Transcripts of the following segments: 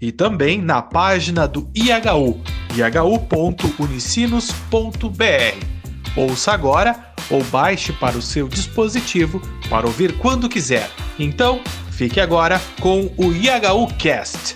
e também na página do IHU, ihu.unicinos.br. Ouça agora ou baixe para o seu dispositivo para ouvir quando quiser. Então, fique agora com o IHU Cast.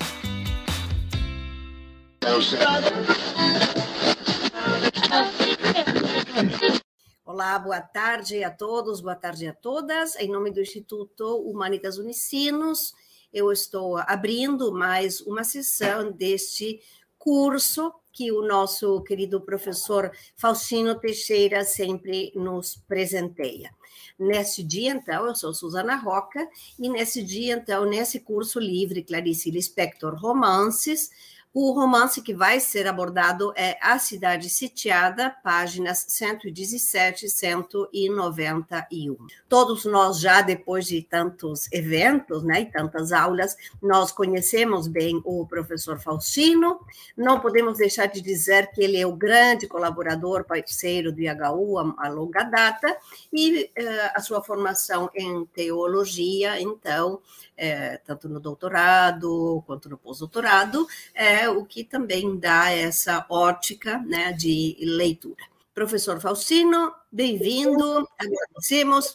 Olá, boa tarde a todos, boa tarde a todas. Em nome do Instituto Humanitas Unicinos, eu estou abrindo mais uma sessão deste curso que o nosso querido professor Faustino Teixeira sempre nos presenteia. Nesse dia, então, eu sou Suzana Roca, e nesse dia, então, nesse curso livre Clarice Lispector Romances, o romance que vai ser abordado é A Cidade Sitiada, páginas 117 e 191. Todos nós já, depois de tantos eventos né, e tantas aulas, nós conhecemos bem o professor Faustino. Não podemos deixar de dizer que ele é o grande colaborador, parceiro do IHU a, longa data, e uh, a sua formação em teologia, então, é, tanto no doutorado quanto no pós-doutorado, é o que também dá essa ótica né, de leitura. Professor Faustino, bem-vindo, agradecemos.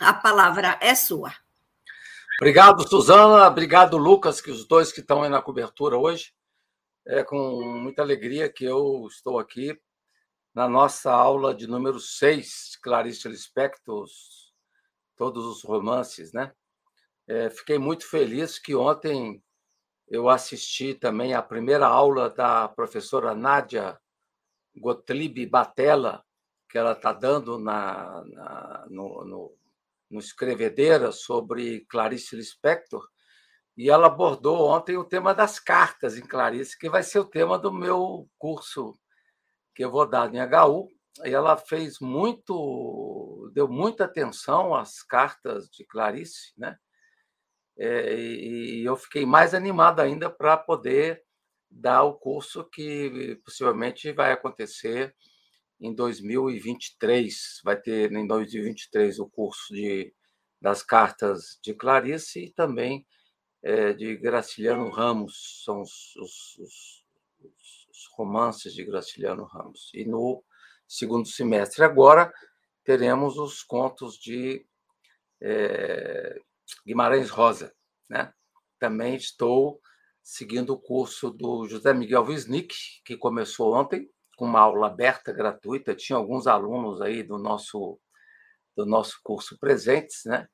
A palavra é sua. Obrigado, Suzana. Obrigado, Lucas, que os dois que estão aí na cobertura hoje. É com muita alegria que eu estou aqui na nossa aula de número 6, Clarice Lispector, todos os romances, né? É, fiquei muito feliz que ontem eu assisti também a primeira aula da professora Nádia Gottlieb Batella, que ela está dando na, na no, no, no Escrevedeira sobre Clarice Lispector, e ela abordou ontem o tema das cartas em Clarice, que vai ser o tema do meu curso que eu vou dar em HU. E ela fez muito, deu muita atenção às cartas de Clarice, né? É, e eu fiquei mais animado ainda para poder dar o curso que possivelmente vai acontecer em 2023. Vai ter em 2023 o curso de, das cartas de Clarice e também é, de Graciliano Ramos, são os, os, os, os, romances de Graciliano Ramos. E no segundo semestre agora teremos os contos de é, Guimarães Rosa. Né? Também estou seguindo o curso do José Miguel Wisnik, que começou ontem, com uma aula aberta, gratuita. Tinha alguns alunos aí do nosso, do nosso curso presentes, né?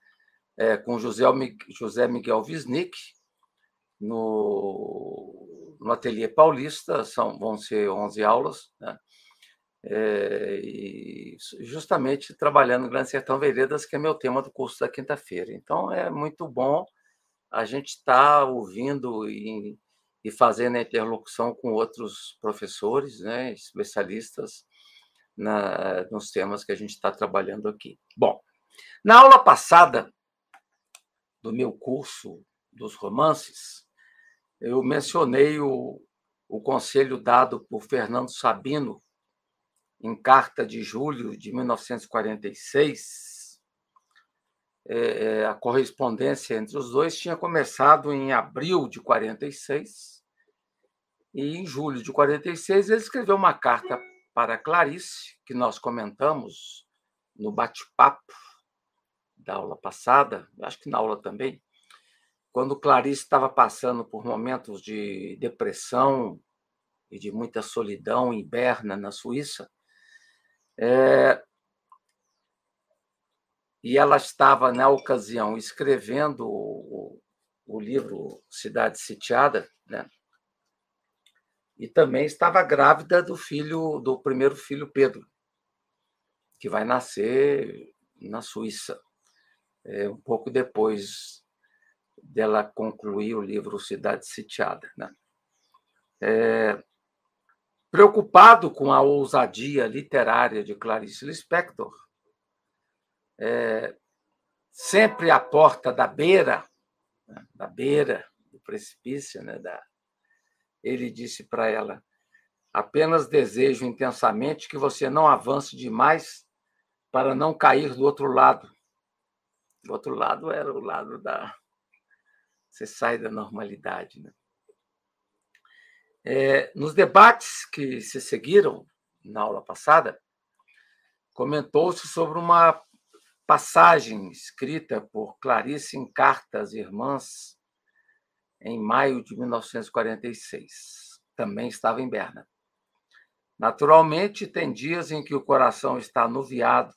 É, com José, José Miguel Wisnik, no, no Ateliê Paulista, são, vão ser 11 aulas, né? É, justamente trabalhando no Grande Sertão Veredas, que é meu tema do curso da quinta-feira. Então, é muito bom a gente estar tá ouvindo e, e fazendo a interlocução com outros professores, né, especialistas na, nos temas que a gente está trabalhando aqui. Bom, na aula passada do meu curso dos romances, eu mencionei o, o conselho dado por Fernando Sabino em carta de julho de 1946, é, é, a correspondência entre os dois tinha começado em abril de 46 e em julho de 46 ele escreveu uma carta para Clarice, que nós comentamos no bate-papo da aula passada, acho que na aula também, quando Clarice estava passando por momentos de depressão e de muita solidão em Berna, na Suíça, é, e ela estava, na ocasião, escrevendo o, o livro Cidade Sitiada, né? e também estava grávida do filho, do primeiro filho Pedro, que vai nascer na Suíça, é, um pouco depois dela concluir o livro Cidade Sitiada. Né? É, preocupado com a ousadia literária de Clarice Lispector, é, sempre à porta da beira, né, da beira do precipício, né, da, ele disse para ela: apenas desejo intensamente que você não avance demais para não cair do outro lado. O outro lado era o lado da. Você sai da normalidade. Né? É, nos debates que se seguiram na aula passada, comentou-se sobre uma passagem escrita por Clarice em Cartas Irmãs em maio de 1946. Também estava em Berna. Naturalmente, tem dias em que o coração está anuviado,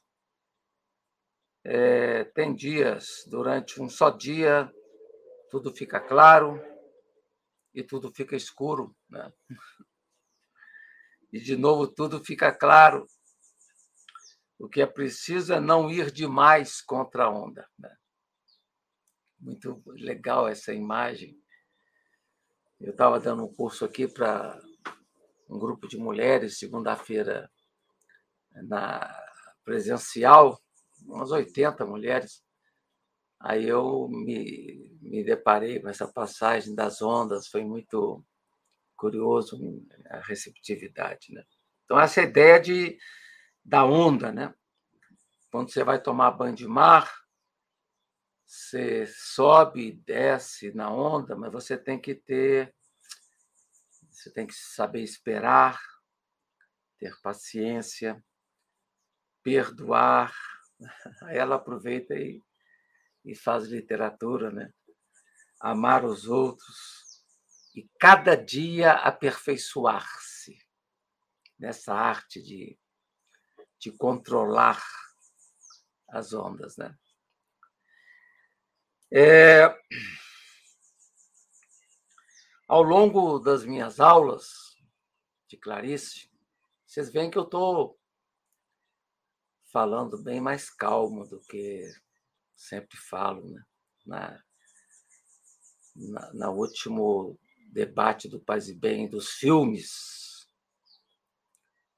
é, tem dias, durante um só dia, tudo fica claro e tudo fica escuro. Né? E, de novo, tudo fica claro. O que é preciso é não ir demais contra a onda. Né? Muito legal essa imagem. Eu estava dando um curso aqui para um grupo de mulheres, segunda-feira, na presencial, umas 80 mulheres. Aí eu me, me deparei com essa passagem das ondas, foi muito curioso a receptividade. Né? Então, essa ideia de, da onda, né? quando você vai tomar banho de mar, você sobe e desce na onda, mas você tem que ter, você tem que saber esperar, ter paciência, perdoar. Aí ela aproveita e, e faz literatura, né? Amar os outros e cada dia aperfeiçoar-se nessa arte de, de controlar as ondas, né? É... Ao longo das minhas aulas de Clarice, vocês veem que eu estou falando bem mais calmo do que sempre falo, né? Na, na, na último debate do Paz e Bem dos filmes,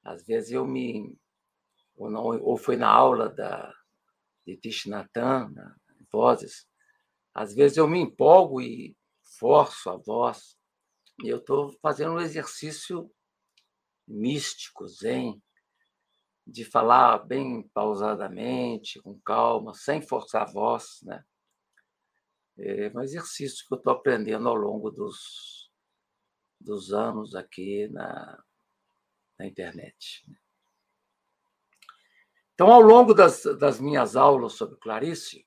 às vezes eu me ou, não, ou foi na aula da de Tishnatan, na Vozes, às vezes eu me empolgo e forço a voz. E eu estou fazendo um exercício místico, zen, de falar bem pausadamente, com calma, sem forçar a voz. Né? É um exercício que eu estou aprendendo ao longo dos, dos anos aqui na, na internet. Então, ao longo das, das minhas aulas sobre Clarice,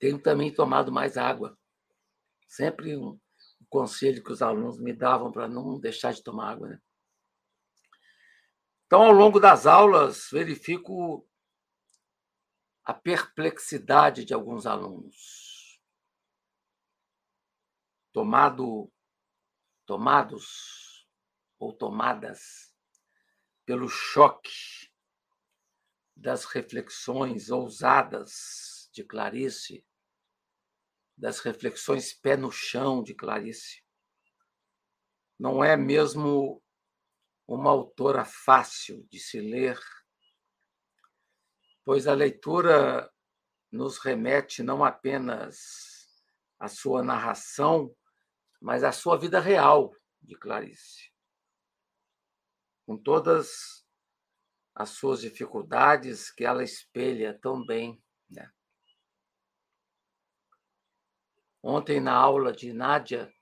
tenho também tomado mais água. Sempre um, um conselho que os alunos me davam para não deixar de tomar água. Né? Então, ao longo das aulas, verifico a perplexidade de alguns alunos. Tomado, tomados ou tomadas pelo choque das reflexões ousadas de Clarice das reflexões pé no chão de Clarice. Não é mesmo uma autora fácil de se ler, pois a leitura nos remete não apenas à sua narração, mas à sua vida real de Clarice. Com todas as suas dificuldades que ela espelha tão bem. Né? Ontem, na aula de Nádia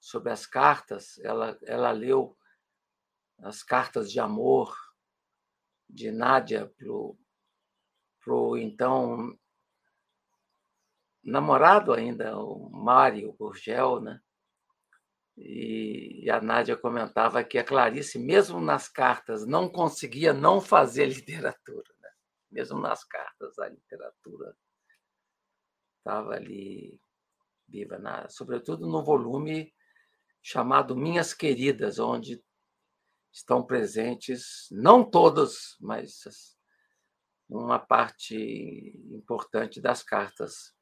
sobre as cartas, ela, ela leu as cartas de amor de Nádia para o então namorado ainda, o Mário Gurgel, né? E a Nádia comentava que a Clarice, mesmo nas cartas, não conseguia não fazer literatura. Né? Mesmo nas cartas, a literatura estava ali viva, na, sobretudo no volume chamado Minhas Queridas, onde estão presentes, não todas, mas uma parte importante das cartas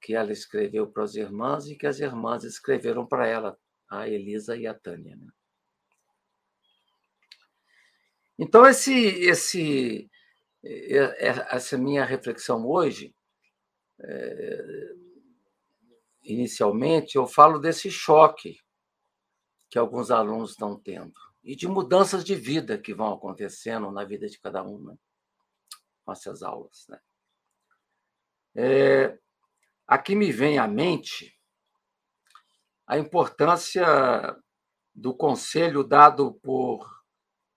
que ela escreveu para as irmãs e que as irmãs escreveram para ela, a Elisa e a Tânia. Né? Então, esse, esse, essa minha reflexão hoje, é, inicialmente, eu falo desse choque que alguns alunos estão tendo e de mudanças de vida que vão acontecendo na vida de cada um, né? com essas aulas. Né? É, aqui me vem à mente a importância do conselho dado por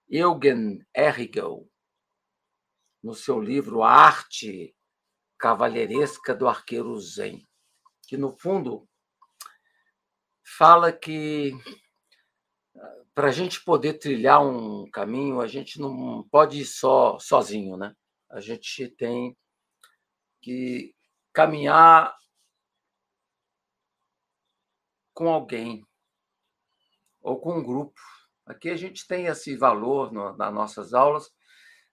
Eugen Erigel no seu livro A Arte Cavalheiresca do Arqueiro Zen, que, no fundo, fala que para a gente poder trilhar um caminho, a gente não pode ir só sozinho, né? A gente tem que caminhar com alguém ou com um grupo. Aqui a gente tem esse valor no, nas nossas aulas,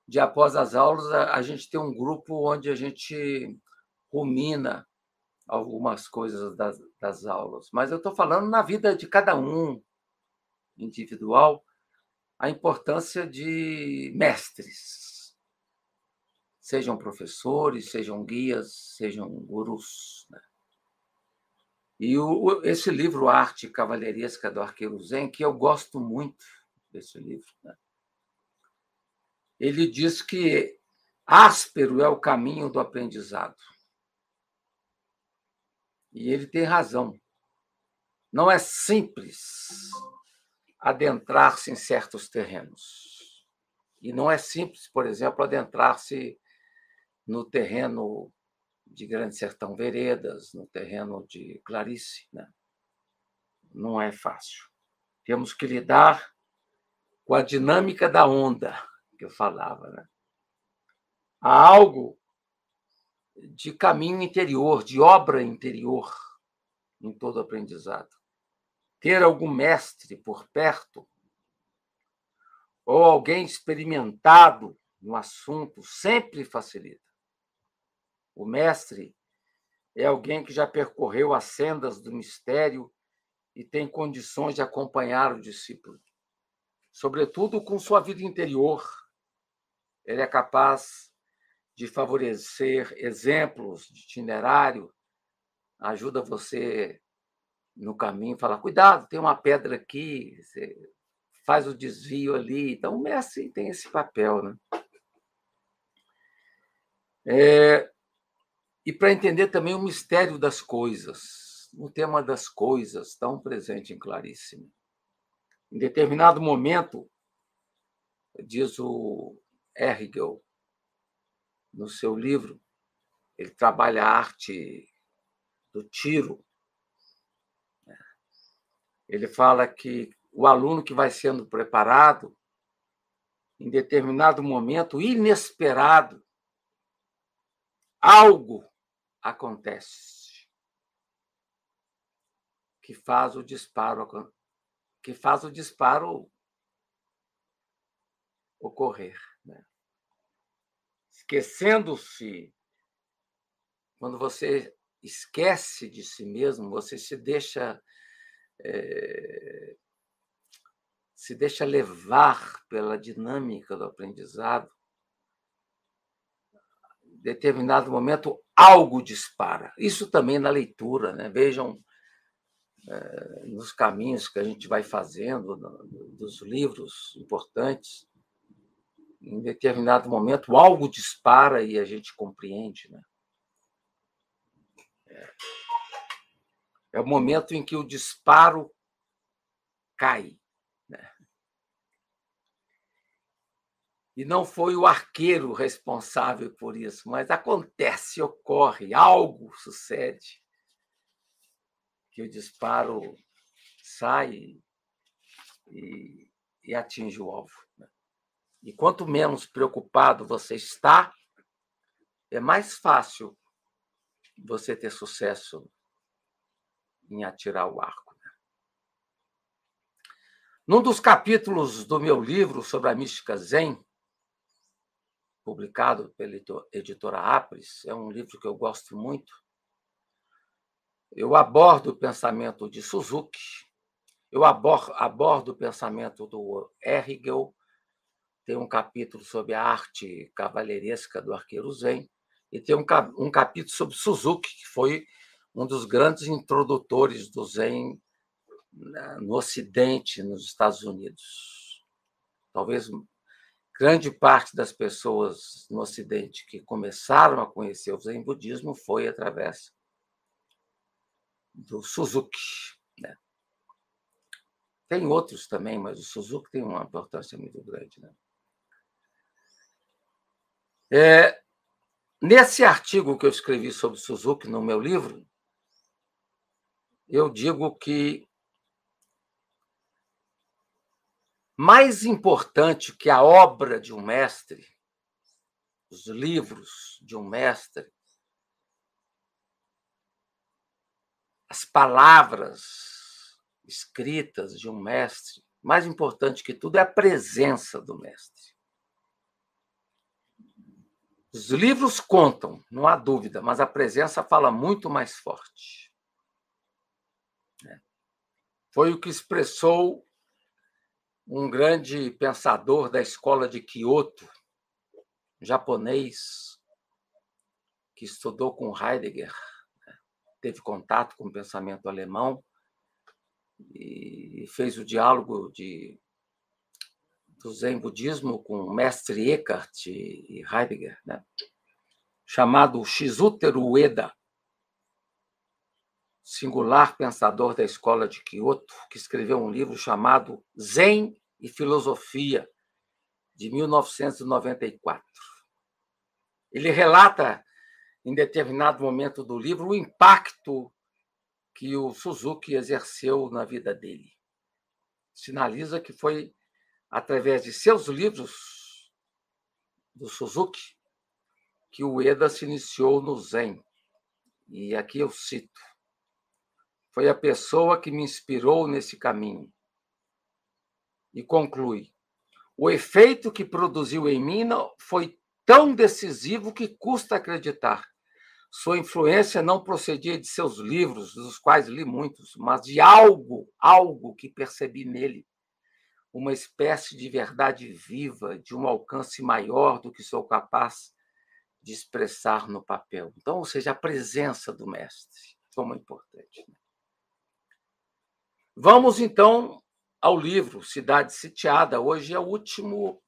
de após as aulas a, a gente tem um grupo onde a gente rumina algumas coisas das, das aulas. Mas eu estou falando na vida de cada um, individual, a importância de mestres, sejam professores, sejam guias, sejam gurus. Né? E o, esse livro Arte Cavalheiresca do Arqueiro Zen, que eu gosto muito desse livro, né? ele diz que áspero é o caminho do aprendizado. E ele tem razão. Não é simples adentrar-se em certos terrenos. E não é simples, por exemplo, adentrar-se no terreno de Grande Sertão Veredas, no terreno de Clarice. Né? Não é fácil. Temos que lidar com a dinâmica da onda, que eu falava. Né? Há algo de caminho interior, de obra interior em todo aprendizado ter algum mestre por perto ou alguém experimentado no assunto sempre facilita. O mestre é alguém que já percorreu as sendas do mistério e tem condições de acompanhar o discípulo, sobretudo com sua vida interior. Ele é capaz de favorecer exemplos de itinerário, ajuda você no caminho, falar: cuidado, tem uma pedra aqui, você faz o desvio ali. Então, o mestre tem esse papel. Né? É, e para entender também o mistério das coisas, o tema das coisas, tão presente em Claríssimo. Em determinado momento, diz o Ergel, no seu livro, ele trabalha a arte do tiro, ele fala que o aluno que vai sendo preparado, em determinado momento inesperado, algo acontece que faz o disparo que faz o disparo ocorrer, né? Esquecendo-se quando você esquece de si mesmo, você se deixa é, se deixa levar pela dinâmica do aprendizado, em determinado momento algo dispara. Isso também na leitura, né? Vejam é, nos caminhos que a gente vai fazendo, no, dos livros importantes, em determinado momento algo dispara e a gente compreende, né? É. É o momento em que o disparo cai. Né? E não foi o arqueiro responsável por isso, mas acontece, ocorre, algo sucede que o disparo sai e, e atinge o alvo. Né? E quanto menos preocupado você está, é mais fácil você ter sucesso em atirar o arco. Né? Num dos capítulos do meu livro sobre a mística Zen, publicado pela editora Apres, é um livro que eu gosto muito. Eu abordo o pensamento de Suzuki, eu abordo, abordo o pensamento do Hegel, tem um capítulo sobre a arte cavalheiresca do arqueiro Zen, e tem um, capítulo sobre Suzuki, que foi um dos grandes introdutores do Zen né, no Ocidente, nos Estados Unidos. Talvez grande parte das pessoas no Ocidente que começaram a conhecer o Zen budismo foi através do Suzuki. Né? Tem outros também, mas o Suzuki tem uma importância muito grande. Né? É, nesse artigo que eu escrevi sobre Suzuki no meu livro, eu digo que mais importante que a obra de um mestre, os livros de um mestre, as palavras escritas de um mestre, mais importante que tudo é a presença do mestre. Os livros contam, não há dúvida, mas a presença fala muito mais forte. É. Foi o que expressou um grande pensador da escola de Kyoto, japonês, que estudou com Heidegger, né? teve contato com o pensamento alemão e fez o diálogo de, do Zen budismo com mestre Eckhart e Heidegger, né? chamado Shizutero Ueda, singular pensador da escola de Kyoto, que escreveu um livro chamado Zen e Filosofia, de 1994. Ele relata, em determinado momento do livro, o impacto que o Suzuki exerceu na vida dele. Sinaliza que foi através de seus livros do Suzuki que o Eda se iniciou no Zen. E aqui eu cito: foi a pessoa que me inspirou nesse caminho. E conclui: o efeito que produziu em mim foi tão decisivo que custa acreditar. Sua influência não procedia de seus livros, dos quais li muitos, mas de algo, algo que percebi nele. Uma espécie de verdade viva, de um alcance maior do que sou capaz de expressar no papel. Então, ou seja, a presença do mestre, como é importante. Né? Vamos então ao livro Cidade Sitiada. Hoje é o último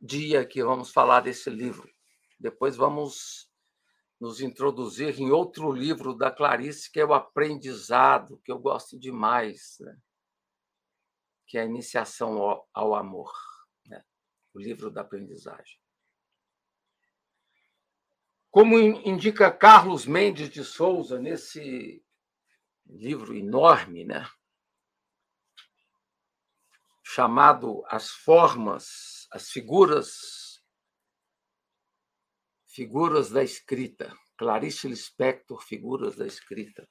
dia que vamos falar desse livro. Depois vamos nos introduzir em outro livro da Clarice, que é o Aprendizado, que eu gosto demais, né? Que é a Iniciação ao, ao Amor, né? o livro da aprendizagem. Como indica Carlos Mendes de Souza nesse livro enorme, né? chamado As Formas, as Figuras, Figuras da Escrita, Clarice Lispector, Figuras da Escrita.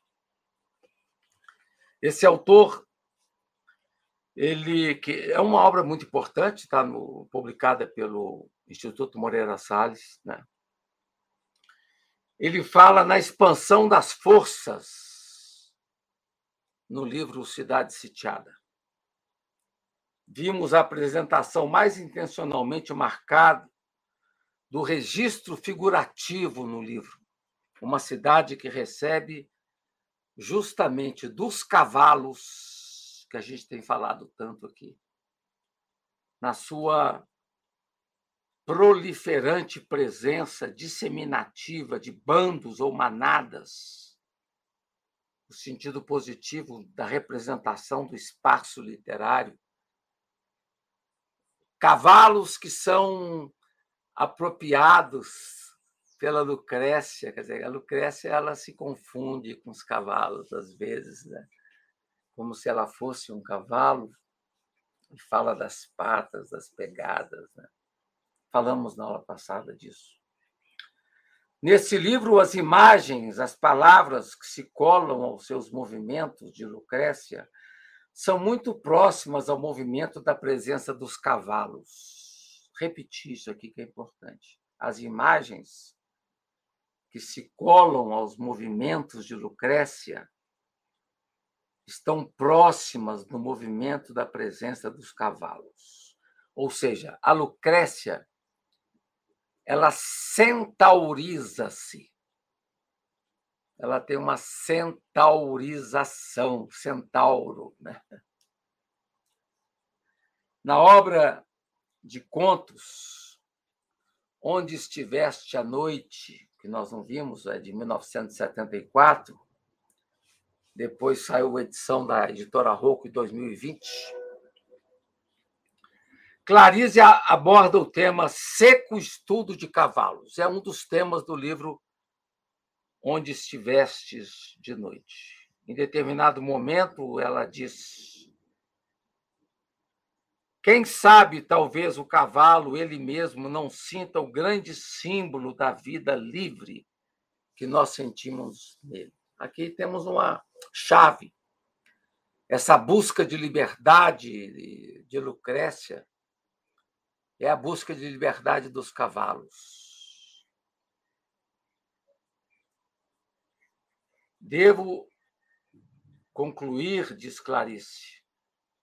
Esse autor, ele que é uma obra muito importante, está publicada pelo Instituto Moreira Salles, né? Ele fala na expansão das forças no livro Cidade Sitiada. Vimos a apresentação mais intencionalmente marcada do registro figurativo no livro. Uma cidade que recebe justamente dos cavalos que a gente tem falado tanto aqui, na sua proliferante presença disseminativa de bandos ou manadas o sentido positivo da representação do espaço literário. Cavalos que são apropriados pela Lucrécia, quer dizer, a Lucrécia ela se confunde com os cavalos às vezes, né? Como se ela fosse um cavalo e fala das patas, das pegadas. Né? Falamos na aula passada disso. Nesse livro, as imagens, as palavras que se colam aos seus movimentos de Lucrécia são muito próximas ao movimento da presença dos cavalos. Repetir isso aqui que é importante. As imagens que se colam aos movimentos de Lucrécia estão próximas do movimento da presença dos cavalos. Ou seja, a Lucrécia ela centauriza-se. Ela tem uma centaurização, centauro. Né? Na obra de contos, Onde Estiveste à Noite, que nós não vimos, é de 1974, depois saiu a edição da editora Rocco em 2020. Clarice aborda o tema Seco Estudo de Cavalos. É um dos temas do livro Onde Estivestes de Noite. Em determinado momento, ela diz: Quem sabe, talvez o cavalo ele mesmo não sinta o grande símbolo da vida livre que nós sentimos nele. Aqui temos uma chave. Essa busca de liberdade de Lucrécia é a busca de liberdade dos cavalos. Devo concluir, diz Clarice,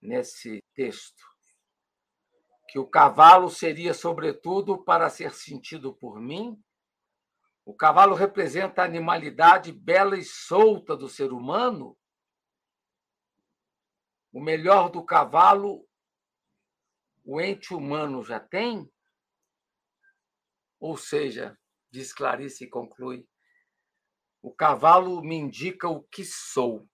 nesse texto, que o cavalo seria, sobretudo, para ser sentido por mim o cavalo representa a animalidade bela e solta do ser humano. O melhor do cavalo, o ente humano já tem? Ou seja, diz Clarice e conclui, o cavalo me indica o que sou.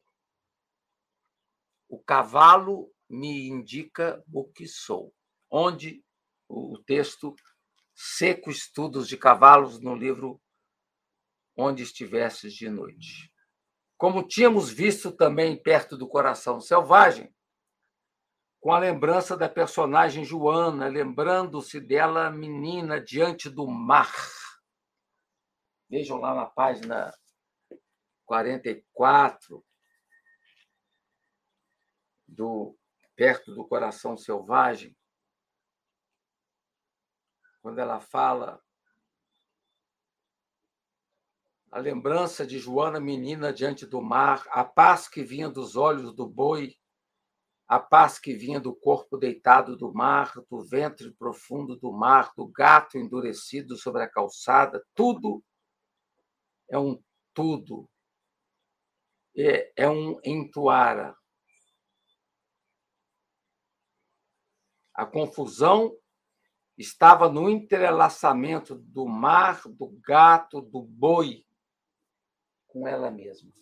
O cavalo me indica o que sou. Onde o texto Seco Estudos de Cavalos, no livro onde estivesses de noite. Como tínhamos visto também perto do coração selvagem, com a lembrança da personagem Joana, lembrando-se dela menina diante do mar. Vejam lá na página 44 do perto do coração selvagem, quando ela fala a lembrança de Joana menina diante do mar, a paz que vinha dos olhos do boi, a paz que vinha do corpo deitado do mar, do ventre profundo do mar, do gato endurecido sobre a calçada, tudo é um tudo. É, é um entoara. A confusão estava no entrelaçamento do mar, do gato, do boi, com ela mesma.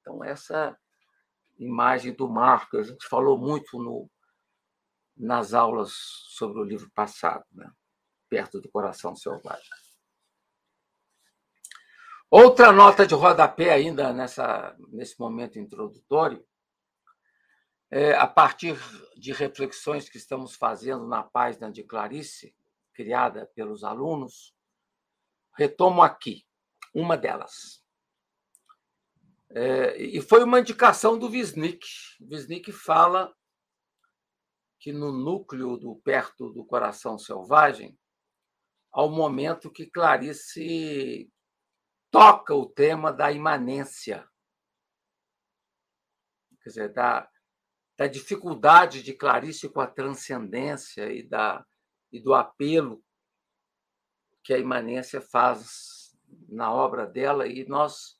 Então, essa imagem do mar, que a gente falou muito no, nas aulas sobre o livro passado, né? perto do coração selvagem. Outra nota de rodapé ainda nessa, nesse momento introdutório, é, a partir de reflexões que estamos fazendo na página de Clarice, criada pelos alunos, retomo aqui uma delas. É, e foi uma indicação do Wisnik. Wisnik fala que no núcleo do perto do coração selvagem, ao momento que Clarice toca o tema da imanência, quer dizer, da, da dificuldade de Clarice com a transcendência e, da, e do apelo que a imanência faz na obra dela, e nós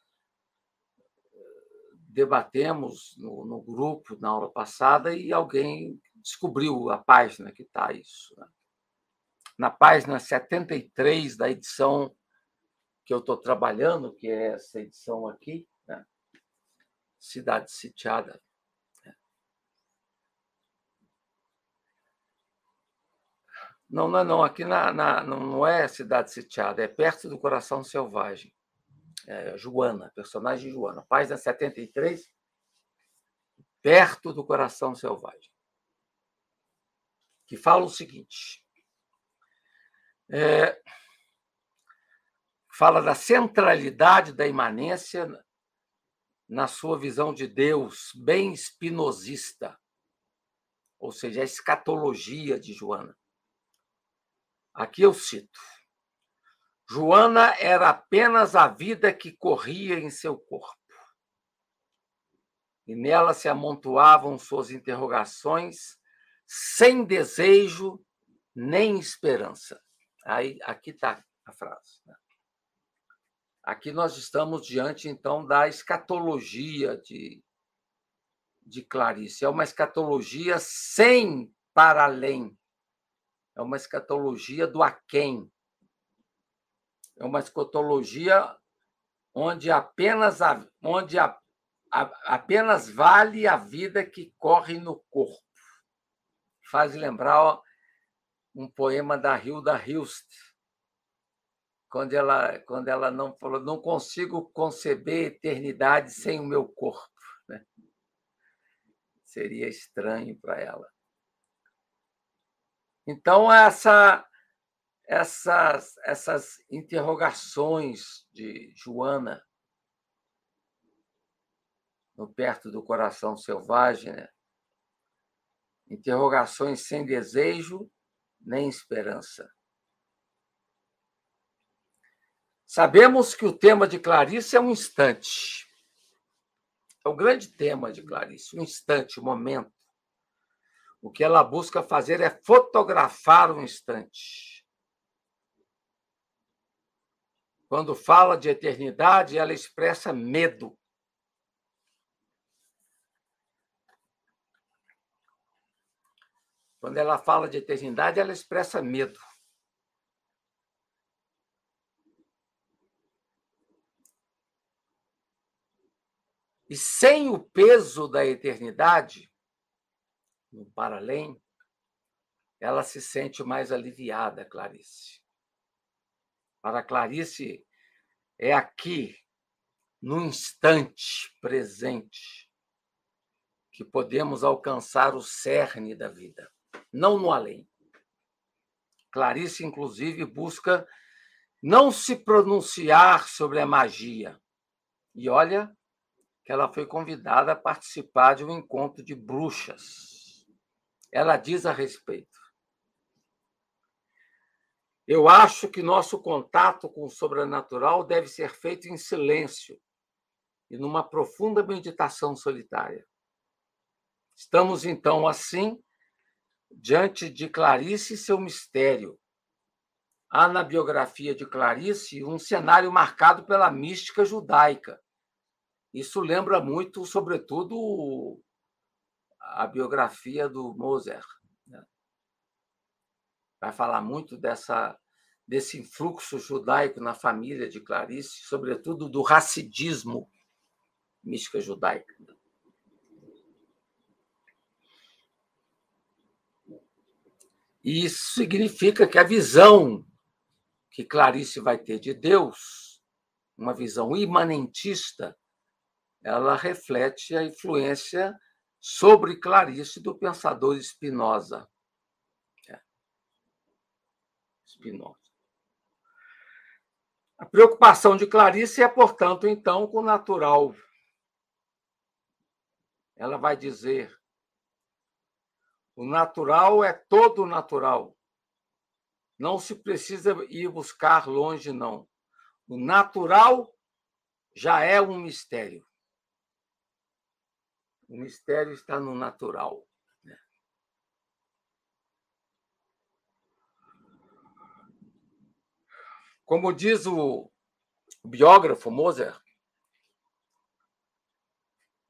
debatemos no, no, grupo na aula passada e alguém descobriu a página que está isso. Né? Na página 73 da edição que eu estou trabalhando, que é essa edição aqui, né? Cidade Sitiada. Né? Não, não, não. Aqui na, na, não é Cidade Sitiada, é perto do Coração Selvagem é, Joana, personagem Joana, página 73, perto do coração selvagem, que fala o seguinte: é, fala da centralidade da imanência na sua visão de Deus, bem espinosista, ou seja, a escatologia de Joana. Aqui eu cito. Joana era apenas a vida que corria em seu corpo. e nela se amontoavam suas interrogações, sem desejo nem esperança. Aí, aqui está a frase. Né? Aqui nós estamos diante, então, da escatologia de, de Clarice. É uma escatologia sem para além. É uma escatologia do aquém. É uma escatologia onde apenas, onde a, a, apenas vale a vida que corre no corpo. Faz lembrar um poema da Hilda Hilst, quando ela, quando ela não falou, não consigo conceber eternidade sem o meu corpo. Né? Seria estranho para ela. Então, essa, essas, essas interrogações de Joana no perto do coração selvagem, né? interrogações sem desejo nem esperança. Sabemos que o tema de Clarice é um instante. É o grande tema de Clarice, um instante, um momento. O que ela busca fazer é fotografar um instante. Quando fala de eternidade, ela expressa medo. Quando ela fala de eternidade, ela expressa medo. E sem o peso da eternidade, no para além, ela se sente mais aliviada, Clarice. Para Clarice, é aqui, no instante presente, que podemos alcançar o cerne da vida, não no além. Clarice, inclusive, busca não se pronunciar sobre a magia. E olha que ela foi convidada a participar de um encontro de bruxas. Ela diz a respeito: Eu acho que nosso contato com o sobrenatural deve ser feito em silêncio e numa profunda meditação solitária. Estamos, então, assim, diante de Clarice e seu mistério. Há na biografia de Clarice um cenário marcado pela mística judaica isso lembra muito, sobretudo, a biografia do Moser. Vai falar muito dessa, desse influxo judaico na família de Clarice, sobretudo do racidismo mística judaica. E isso significa que a visão que Clarice vai ter de Deus, uma visão imanentista, ela reflete a influência sobre Clarice do pensador Spinoza. É. Spinoza. A preocupação de Clarice é, portanto, então, com o natural. Ela vai dizer: o natural é todo natural. Não se precisa ir buscar longe, não. O natural já é um mistério. O mistério está no natural. Como diz o biógrafo Moser,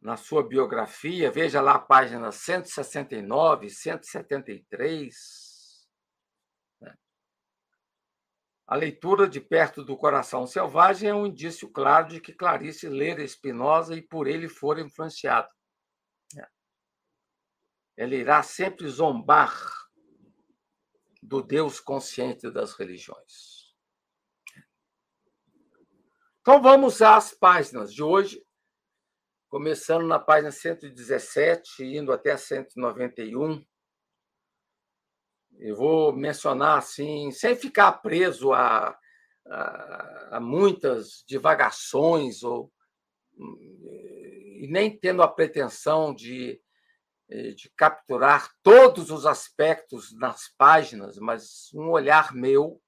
na sua biografia, veja lá a página 169, 173. Né? A leitura de Perto do Coração Selvagem é um indício claro de que Clarice lera Spinoza e por ele fora influenciado ela irá sempre zombar do Deus consciente das religiões. Então vamos às páginas de hoje, começando na página 117, indo até 191. Eu vou mencionar assim, sem ficar preso a, a, a muitas divagações ou e nem tendo a pretensão de de capturar todos os aspectos nas páginas, mas um olhar meu,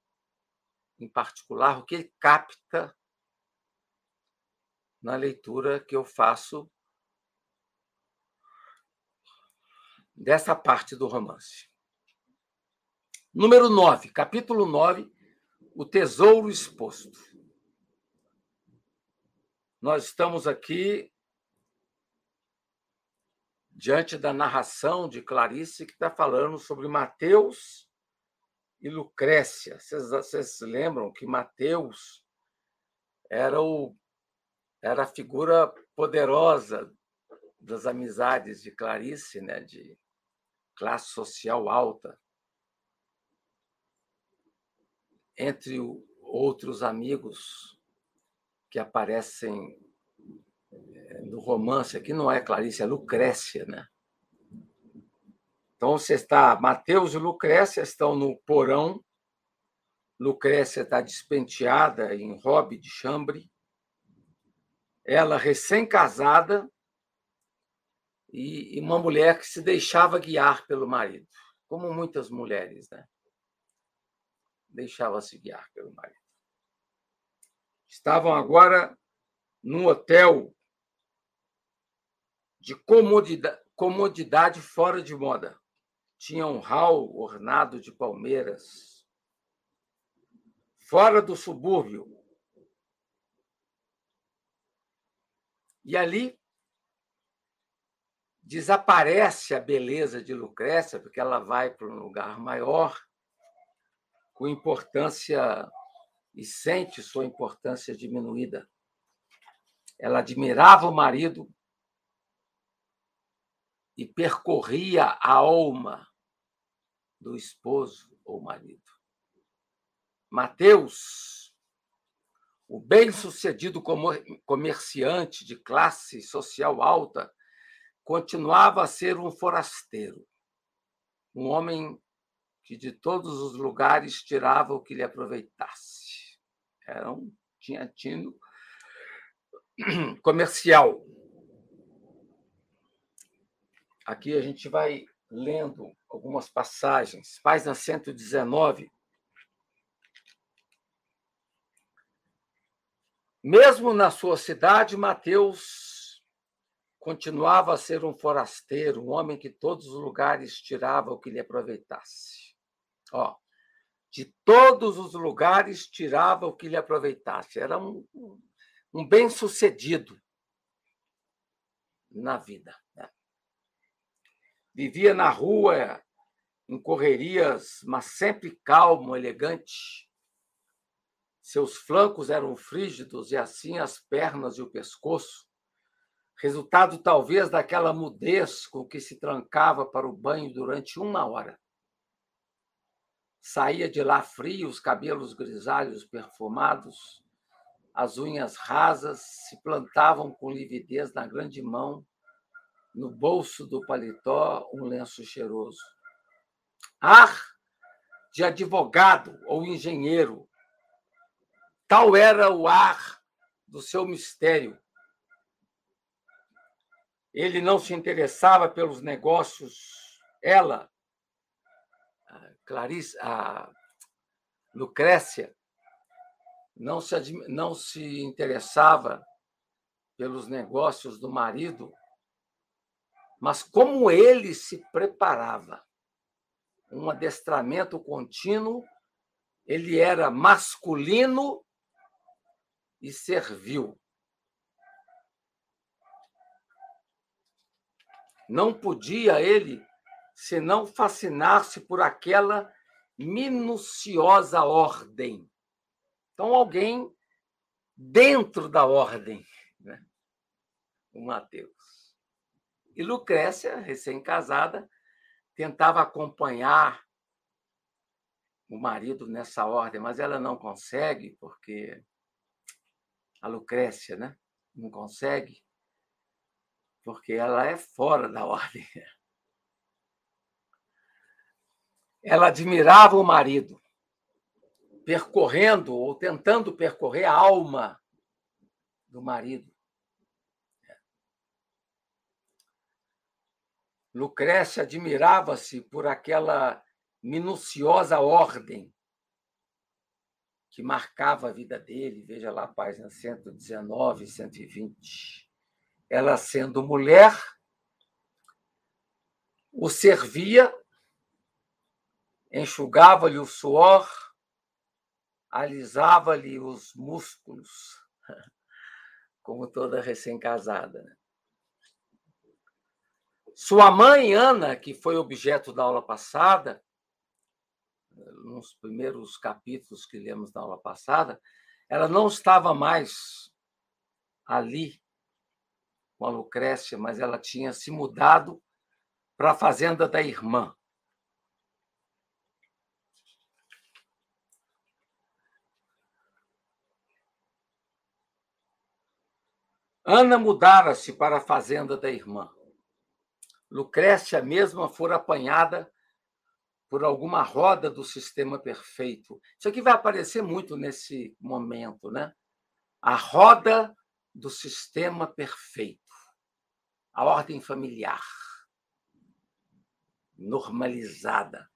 em particular, o que ele capta na leitura que eu faço dessa parte do romance. Número 9, capítulo 9, o tesouro exposto. Nós estamos aqui diante da narração de Clarice, que está falando sobre Mateus e Lucrécia. Vocês, vocês lembram que Mateus era, o, era a figura poderosa das amizades de Clarice, né, de classe social alta. Entre outros amigos que aparecem no romance aqui não é Clarice, é Lucrécia, né? Então você está, Mateus e Lucrécia estão no porão. Lucrécia está despenteada em robe de chambre. Ela recém-casada e uma mulher que se deixava guiar pelo marido, como muitas mulheres, né? Deixava-se guiar pelo marido. Estavam agora num hotel de comodidade, comodidade fora de moda. Tinha um hall ornado de palmeiras. Fora do subúrbio. E ali desaparece a beleza de Lucrécia, porque ela vai para um lugar maior, com importância e sente sua importância diminuída. Ela admirava o marido, e percorria a alma do esposo ou marido. Mateus, o bem-sucedido comerciante de classe social alta, continuava a ser um forasteiro, um homem que de todos os lugares tirava o que lhe aproveitasse. Era um, tinha tino comercial. Aqui a gente vai lendo algumas passagens. Página 119. Mesmo na sua cidade, Mateus continuava a ser um forasteiro, um homem que todos os lugares tirava o que lhe aproveitasse. Ó, de todos os lugares tirava o que lhe aproveitasse. Era um, um bem-sucedido na vida. Né? Vivia na rua, em correrias, mas sempre calmo, elegante. Seus flancos eram frígidos e assim as pernas e o pescoço, resultado talvez daquela mudez com que se trancava para o banho durante uma hora. Saía de lá frio, os cabelos grisalhos perfumados, as unhas rasas se plantavam com lividez na grande mão no bolso do paletó um lenço cheiroso. Ar de advogado ou engenheiro. Tal era o ar do seu mistério. Ele não se interessava pelos negócios. Ela, a Clarice, a Lucrécia, não se, não se interessava pelos negócios do marido mas como ele se preparava. Um adestramento contínuo, ele era masculino e servil. Não podia ele senão fascinar-se por aquela minuciosa ordem. Então, alguém dentro da ordem, né? o Mateus. E Lucrécia, recém-casada, tentava acompanhar o marido nessa ordem, mas ela não consegue, porque a Lucrécia né, não consegue, porque ela é fora da ordem. Ela admirava o marido, percorrendo ou tentando percorrer a alma do marido. Lucrécia admirava-se por aquela minuciosa ordem que marcava a vida dele. Veja lá, página 119 e 120. Ela sendo mulher, o servia, enxugava-lhe o suor, alisava-lhe os músculos, como toda recém-casada. Né? Sua mãe, Ana, que foi objeto da aula passada, nos primeiros capítulos que lemos na aula passada, ela não estava mais ali com a Lucrécia, mas ela tinha se mudado para a fazenda da irmã. Ana mudara-se para a fazenda da irmã. Lucrécia mesma fora apanhada por alguma roda do sistema perfeito. Isso aqui vai aparecer muito nesse momento, né? A roda do sistema perfeito, a ordem familiar, normalizada,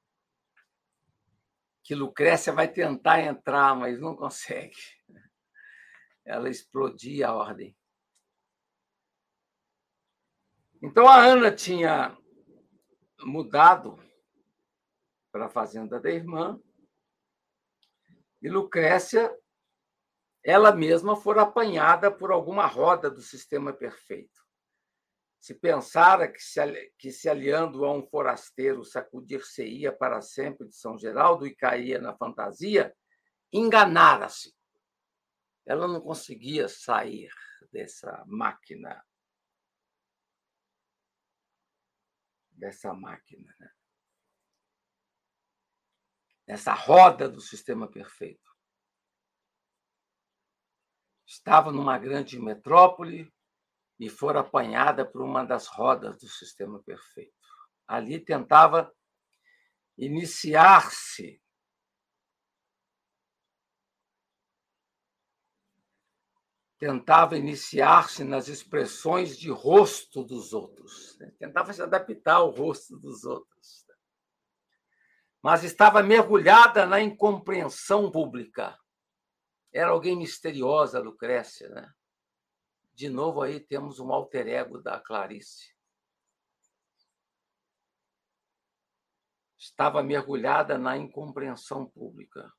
que Lucrécia vai tentar entrar, mas não consegue. Ela explodia a ordem. Então a Ana tinha mudado para a fazenda da irmã e Lucrécia, ela mesma, for apanhada por alguma roda do sistema perfeito. Se pensara que se, que se aliando a um forasteiro sacudir-se-ia para sempre de São Geraldo e caía na fantasia, enganara-se. Ela não conseguia sair dessa máquina dessa máquina, né? Dessa roda do sistema perfeito. Estava numa grande metrópole e fora apanhada por uma das rodas do sistema perfeito. Ali tentava iniciar-se tentava iniciar-se nas expressões de rosto dos outros, né? tentava se adaptar ao rosto dos outros. Mas estava mergulhada na incompreensão pública. Era alguém misteriosa, Lucrécia. Né? De novo, aí temos um alter ego da Clarice. Estava mergulhada na incompreensão pública.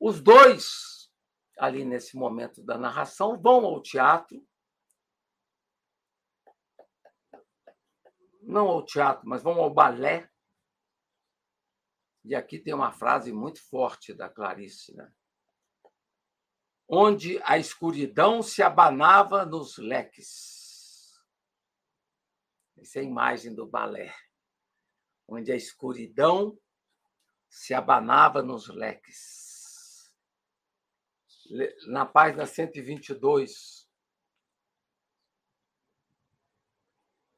Os dois ali nesse momento da narração, vão ao teatro. Não ao teatro, mas vão ao balé. E aqui tem uma frase muito forte da Clarice, né? Onde a escuridão se abanava nos leques. Essa é a imagem do balé. Onde a escuridão se abanava nos leques na página 122.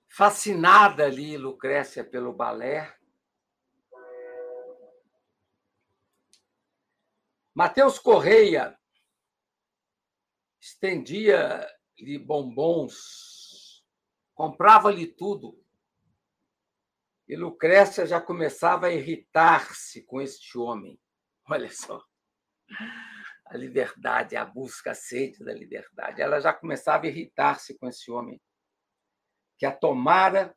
Fascinada ali, Lucrécia, pelo balé. Mateus Correia estendia-lhe bombons, comprava-lhe tudo. E Lucrécia já começava a irritar-se com este homem. Olha só a liberdade, a busca, a sede da liberdade. Ela já começava a irritar-se com esse homem, que a tomara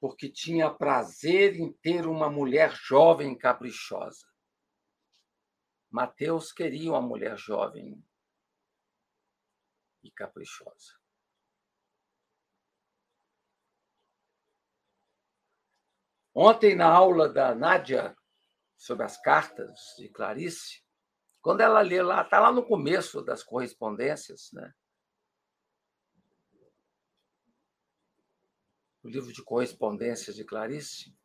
porque tinha prazer em ter uma mulher jovem caprichosa. Mateus queria uma mulher jovem e caprichosa. Ontem, na aula da Nádia sobre as cartas de Clarice, quando ela lê lá, está lá no começo das correspondências, né? O livro de correspondências de Clarice.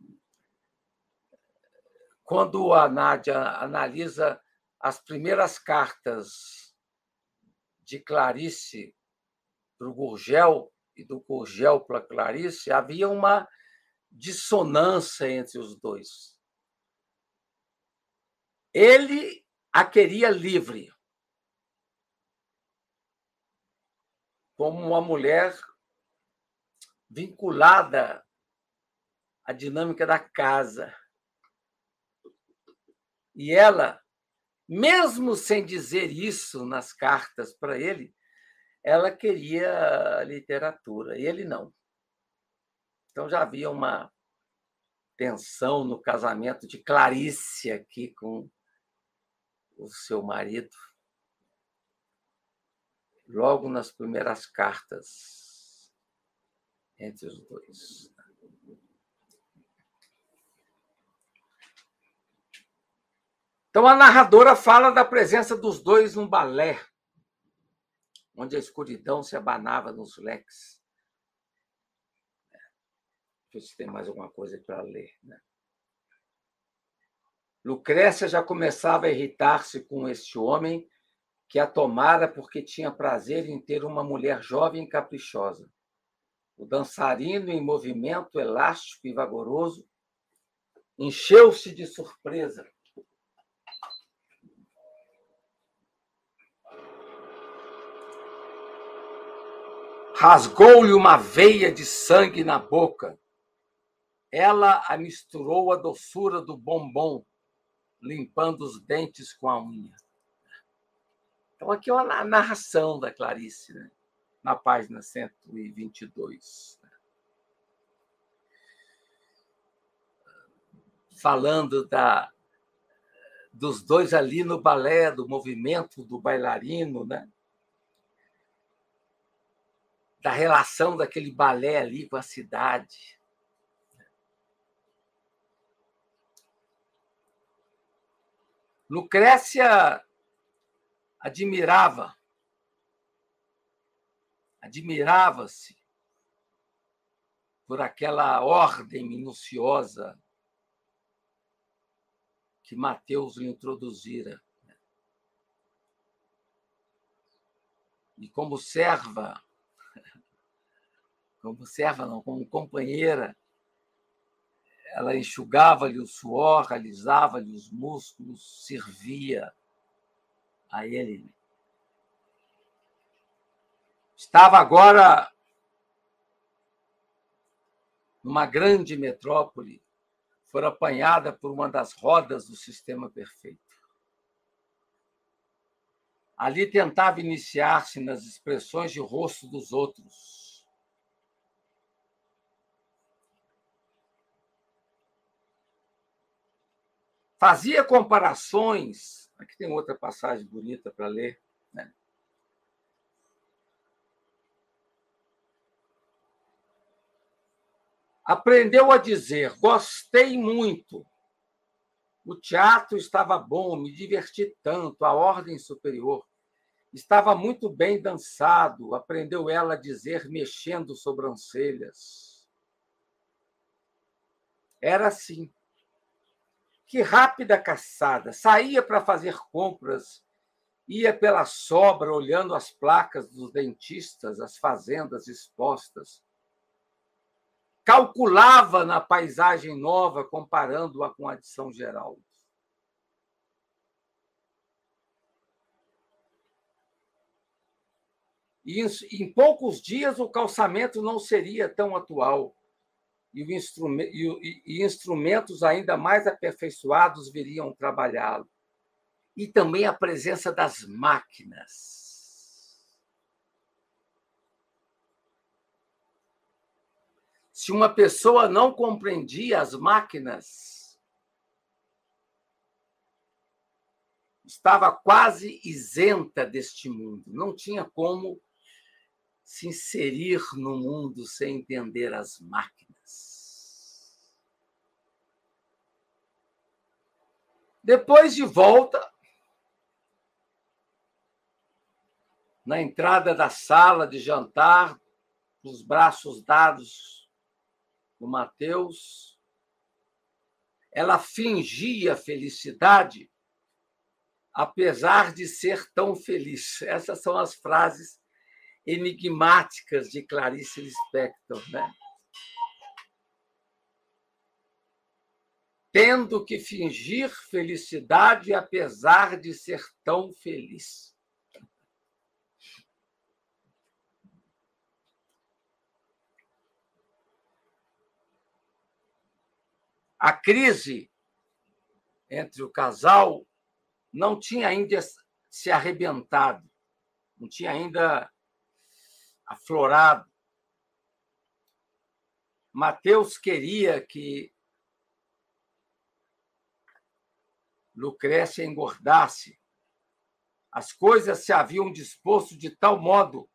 Quando a Nádia analisa as primeiras cartas de Clarice para o Gurgel e do Gurgel para Clarice, havia uma dissonância entre os dois. Ele a queria livre. Como uma mulher vinculada à dinâmica da casa. E ela, mesmo sem dizer isso nas cartas para ele, ela queria literatura, e ele não. Então já havia uma tensão no casamento de Clarice aqui com o seu marido. Logo nas primeiras cartas entre os dois. Então a narradora fala da presença dos dois num balé, onde a escuridão se abanava nos leques. Deixa eu ver se tem mais alguma coisa para ler. Né? Lucrécia já começava a irritar-se com este homem que a tomara porque tinha prazer em ter uma mulher jovem e caprichosa. O dançarino em movimento elástico e vagaroso encheu-se de surpresa rasgou-lhe uma veia de sangue na boca. Ela a misturou à doçura do bombom, limpando os dentes com a unha. Então, aqui é uma narração da Clarice, né? na página 122. Né? Falando da, dos dois ali no balé, do movimento do bailarino, né? Da relação daquele balé ali com a cidade. Lucrécia admirava, admirava-se por aquela ordem minuciosa que Mateus lhe introduzira. E como serva, como serva, não, como companheira. Ela enxugava-lhe o suor, alisava-lhe os músculos, servia a ele. Estava agora numa grande metrópole, foi apanhada por uma das rodas do sistema perfeito. Ali tentava iniciar-se nas expressões de rosto dos outros fazia comparações. Aqui tem outra passagem bonita para ler. Né? Aprendeu a dizer: gostei muito. O teatro estava bom, me diverti tanto, a ordem superior. Estava muito bem dançado, aprendeu ela a dizer, mexendo sobrancelhas. Era assim. Que rápida caçada! Saía para fazer compras, ia pela sobra olhando as placas dos dentistas, as fazendas expostas. Calculava na paisagem nova, comparando-a com a de São Geraldo. E em poucos dias o calçamento não seria tão atual e, e, e instrumentos ainda mais aperfeiçoados viriam trabalhá-lo. E também a presença das máquinas. Se uma pessoa não compreendia as máquinas, estava quase isenta deste mundo, não tinha como se inserir no mundo sem entender as máquinas. Depois de volta, na entrada da sala de jantar, os braços dados do Mateus, ela fingia felicidade, apesar de ser tão feliz. Essas são as frases enigmáticas de Clarice Lispector, né? Tendo que fingir felicidade apesar de ser tão feliz. A crise entre o casal não tinha ainda se arrebentado, não tinha ainda aflorado. Mateus queria que Lucrécia engordasse. As coisas se haviam disposto de tal modo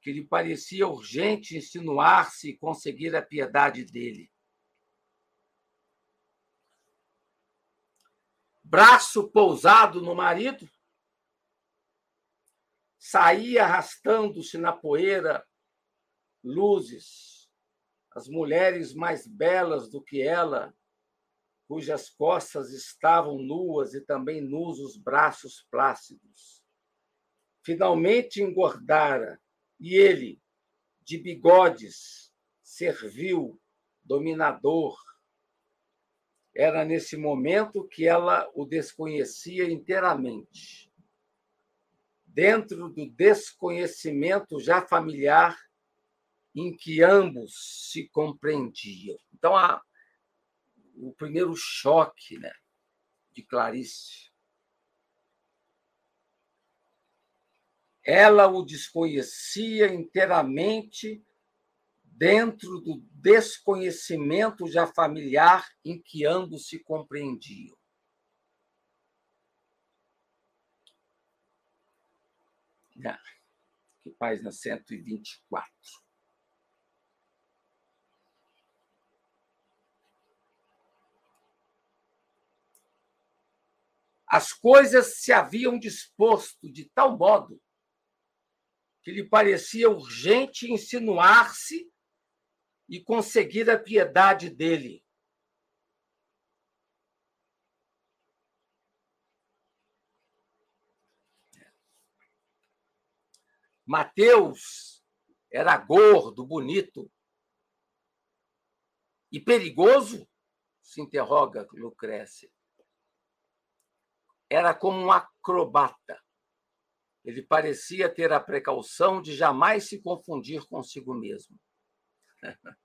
que lhe parecia urgente insinuar-se e conseguir a piedade dele. Braço pousado no marido, saía arrastando-se na poeira luzes, as mulheres mais belas do que ela, cujas costas estavam nuas e também nus os braços plácidos. Finalmente engordara, e ele, de bigodes, servil, dominador. Era nesse momento que ela o desconhecia inteiramente dentro do desconhecimento já familiar em que ambos se compreendiam. Então, a, o primeiro choque né, de Clarice. Ela o desconhecia inteiramente dentro do desconhecimento já familiar em que ambos se compreendiam. Que página 124. As coisas se haviam disposto de tal modo que lhe parecia urgente insinuar-se e conseguir a piedade dele. Mateus era gordo, bonito. E perigoso? se interroga Lucrécia. Era como um acrobata. Ele parecia ter a precaução de jamais se confundir consigo mesmo.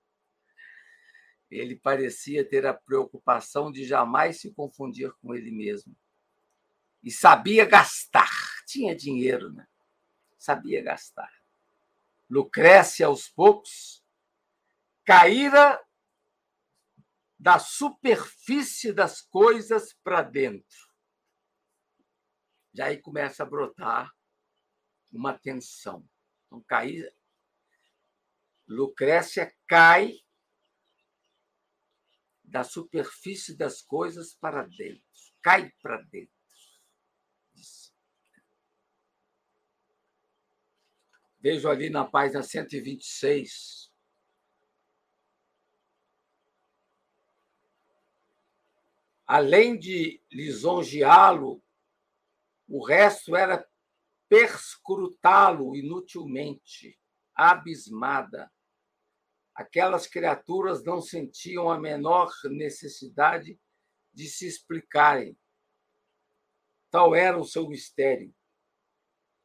Ele parecia ter a preocupação de jamais se confundir com ele mesmo. E sabia gastar, tinha dinheiro, né? sabia gastar. Lucrécia, aos poucos, caíra da superfície das coisas para dentro. Já aí começa a brotar uma tensão. Então, cair. Lucrécia cai da superfície das coisas para dentro, cai para dentro. Vejo ali na página 126. Além de lisonjeá-lo, o resto era perscrutá-lo inutilmente, abismada. Aquelas criaturas não sentiam a menor necessidade de se explicarem. Tal era o seu mistério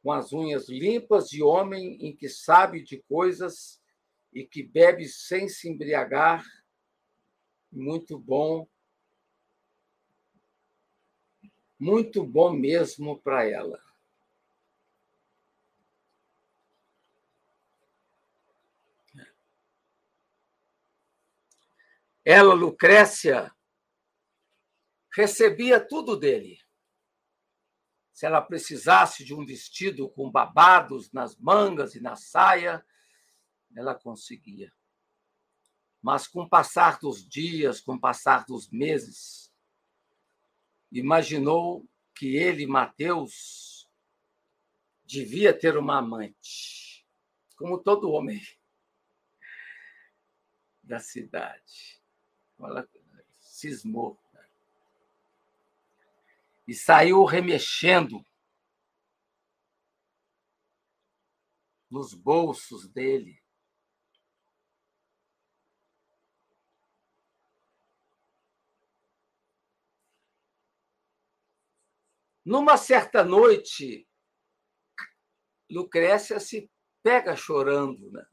com as unhas limpas de homem em que sabe de coisas e que bebe sem se embriagar. Muito bom. Muito bom mesmo para ela. Ela, Lucrécia, recebia tudo dele se ela precisasse de um vestido com babados nas mangas e na saia, ela conseguia. Mas com o passar dos dias, com o passar dos meses, imaginou que ele, Mateus, devia ter uma amante, como todo homem da cidade. Ela cismou e saiu remexendo nos bolsos dele. Numa certa noite, Lucrécia se pega chorando. Né?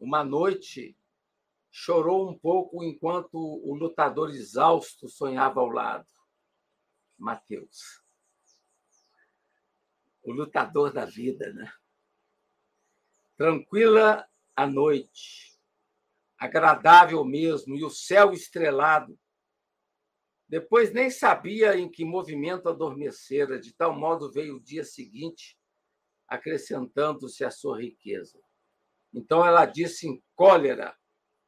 Uma noite, chorou um pouco enquanto o lutador exausto sonhava ao lado. Mateus. O lutador da vida, né? Tranquila a noite, agradável mesmo, e o céu estrelado. Depois nem sabia em que movimento adormecera, de tal modo veio o dia seguinte, acrescentando-se a sua riqueza. Então ela disse em cólera: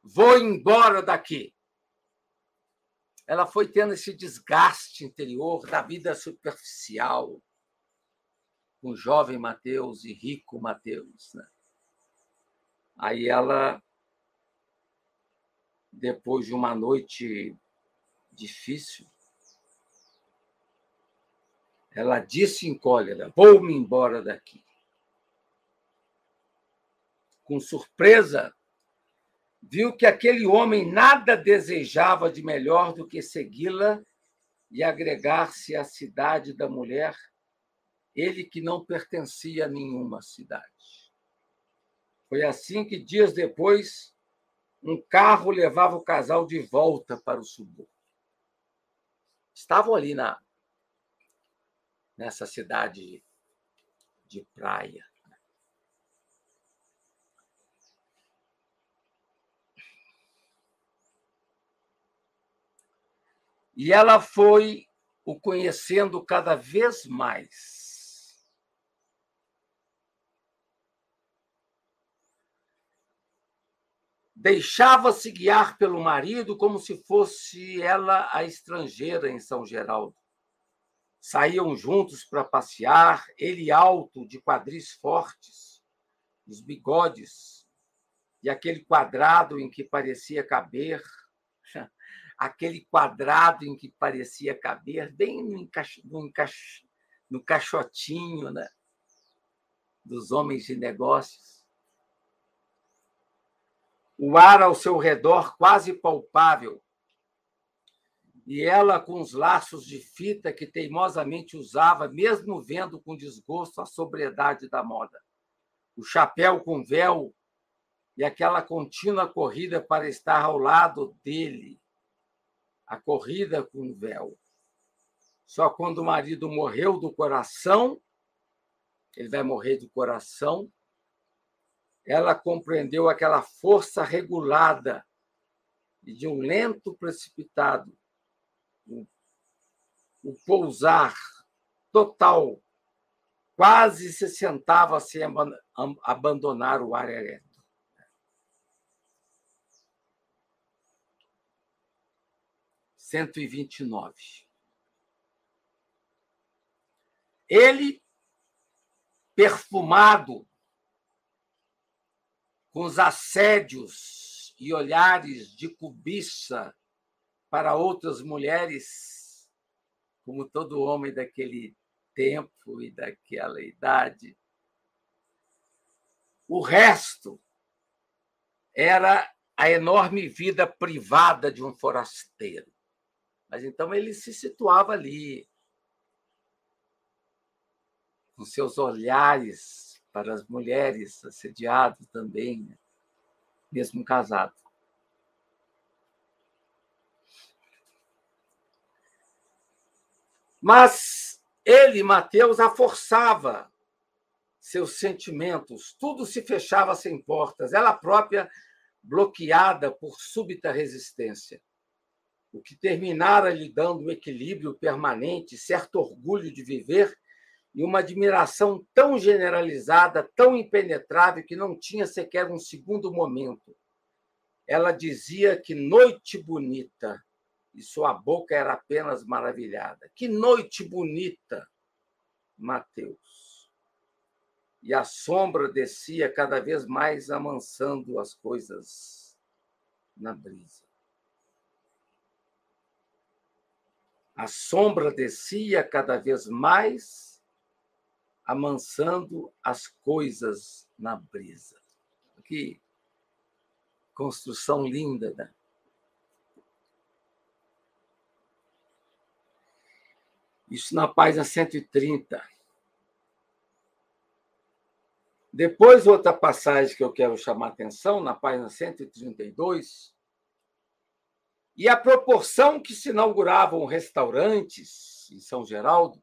Vou embora daqui. Ela foi tendo esse desgaste interior da vida superficial com o jovem Mateus e rico Mateus. Né? Aí ela, depois de uma noite difícil, ela disse em cólera: Vou-me embora daqui. Com surpresa, viu que aquele homem nada desejava de melhor do que segui-la e agregar-se à cidade da mulher, ele que não pertencia a nenhuma cidade. Foi assim que, dias depois, um carro levava o casal de volta para o subúrbio. Estavam ali na nessa cidade de praia. E ela foi o conhecendo cada vez mais. Deixava-se guiar pelo marido como se fosse ela a estrangeira em São Geraldo. Saíam juntos para passear, ele alto, de quadris fortes, os bigodes, e aquele quadrado em que parecia caber aquele quadrado em que parecia caber, bem no, encaix... no, encaix... no caixotinho né? dos homens de negócios. O ar ao seu redor quase palpável, e ela com os laços de fita que teimosamente usava, mesmo vendo com desgosto a sobriedade da moda. O chapéu com véu e aquela contínua corrida para estar ao lado dele, a corrida com véu. Só quando o marido morreu do coração, ele vai morrer do coração, ela compreendeu aquela força regulada e de um lento precipitado, o, o pousar total, quase se sentava sem abandonar o ar ereto. 129. Ele, perfumado, com os assédios e olhares de cobiça para outras mulheres, como todo homem daquele tempo e daquela idade. O resto era a enorme vida privada de um forasteiro. Mas então ele se situava ali, com seus olhares para as mulheres, assediado também, né? mesmo casado. Mas ele, Mateus, a forçava seus sentimentos, tudo se fechava sem portas, ela própria bloqueada por súbita resistência o que terminara lhe dando um equilíbrio permanente, certo orgulho de viver e uma admiração tão generalizada, tão impenetrável, que não tinha sequer um segundo momento. Ela dizia que noite bonita, e sua boca era apenas maravilhada. Que noite bonita, Mateus. E a sombra descia cada vez mais amansando as coisas na brisa. A sombra descia cada vez mais, amansando as coisas na brisa. Que construção linda, né? Isso na página 130. Depois, outra passagem que eu quero chamar a atenção, na página 132, e a proporção que se inauguravam restaurantes em São Geraldo,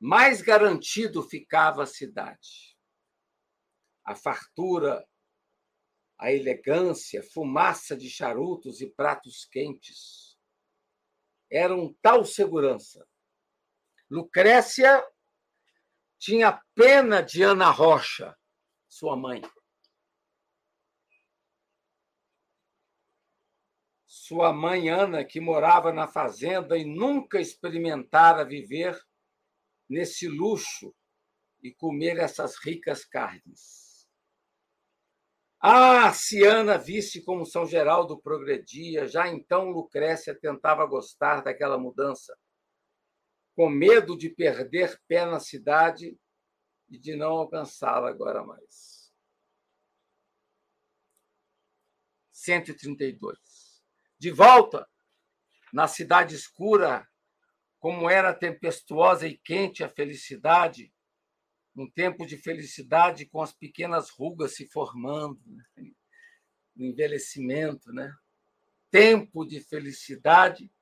mais garantido ficava a cidade. A fartura, a elegância, fumaça de charutos e pratos quentes. Eram tal segurança. Lucrécia tinha pena de Ana Rocha, sua mãe. Sua mãe Ana, que morava na fazenda e nunca experimentara viver nesse luxo e comer essas ricas carnes. Ah, se Ana visse como São Geraldo progredia, já então Lucrécia tentava gostar daquela mudança, com medo de perder pé na cidade e de não alcançá-la agora mais. 132. De volta na cidade escura, como era tempestuosa e quente a felicidade, um tempo de felicidade com as pequenas rugas se formando, né? no envelhecimento, né? Tempo de felicidade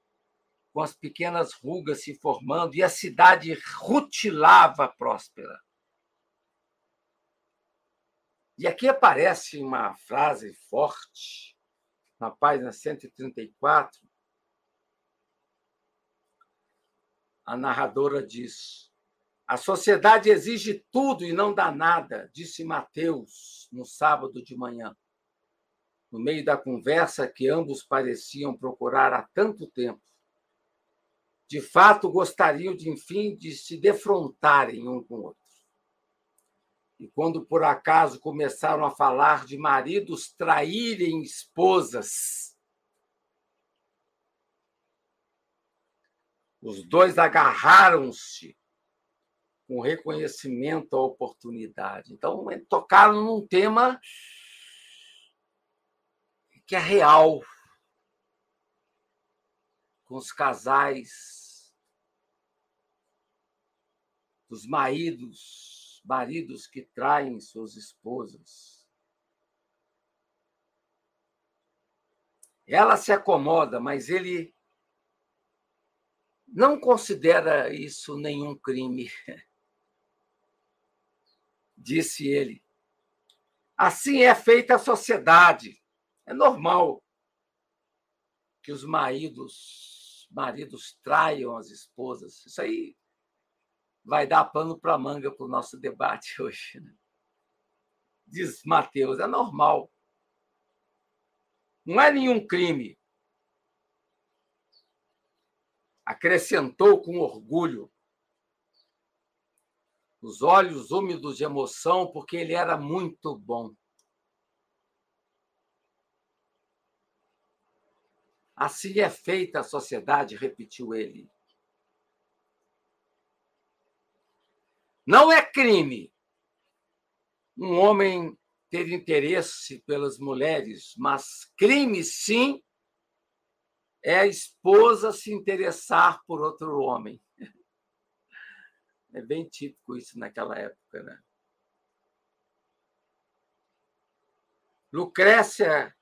com as pequenas rugas se formando e a cidade rutilava próspera. E aqui aparece uma frase forte, na página 134. A narradora diz: a sociedade exige tudo e não dá nada, disse Mateus no sábado de manhã, no meio da conversa que ambos pareciam procurar há tanto tempo. De fato, gostariam de, enfim, de se defrontarem um com o outro. E quando por acaso começaram a falar de maridos traírem esposas, os dois agarraram-se com reconhecimento à oportunidade. Então, tocaram num tema que é real, com os casais, os maridos, maridos que traem suas esposas. Ela se acomoda, mas ele não considera isso nenhum crime. disse ele. Assim é feita a sociedade. É normal que os maridos, maridos traiam as esposas. Isso aí vai dar pano para manga para o nosso debate hoje. Né? Diz Mateus, é normal. Não é nenhum crime. Acrescentou com orgulho os olhos úmidos de emoção, porque ele era muito bom. Assim é feita a sociedade, repetiu ele. Não é crime um homem ter interesse pelas mulheres, mas crime, sim, é a esposa se interessar por outro homem. É bem típico isso naquela época, né? Lucrécia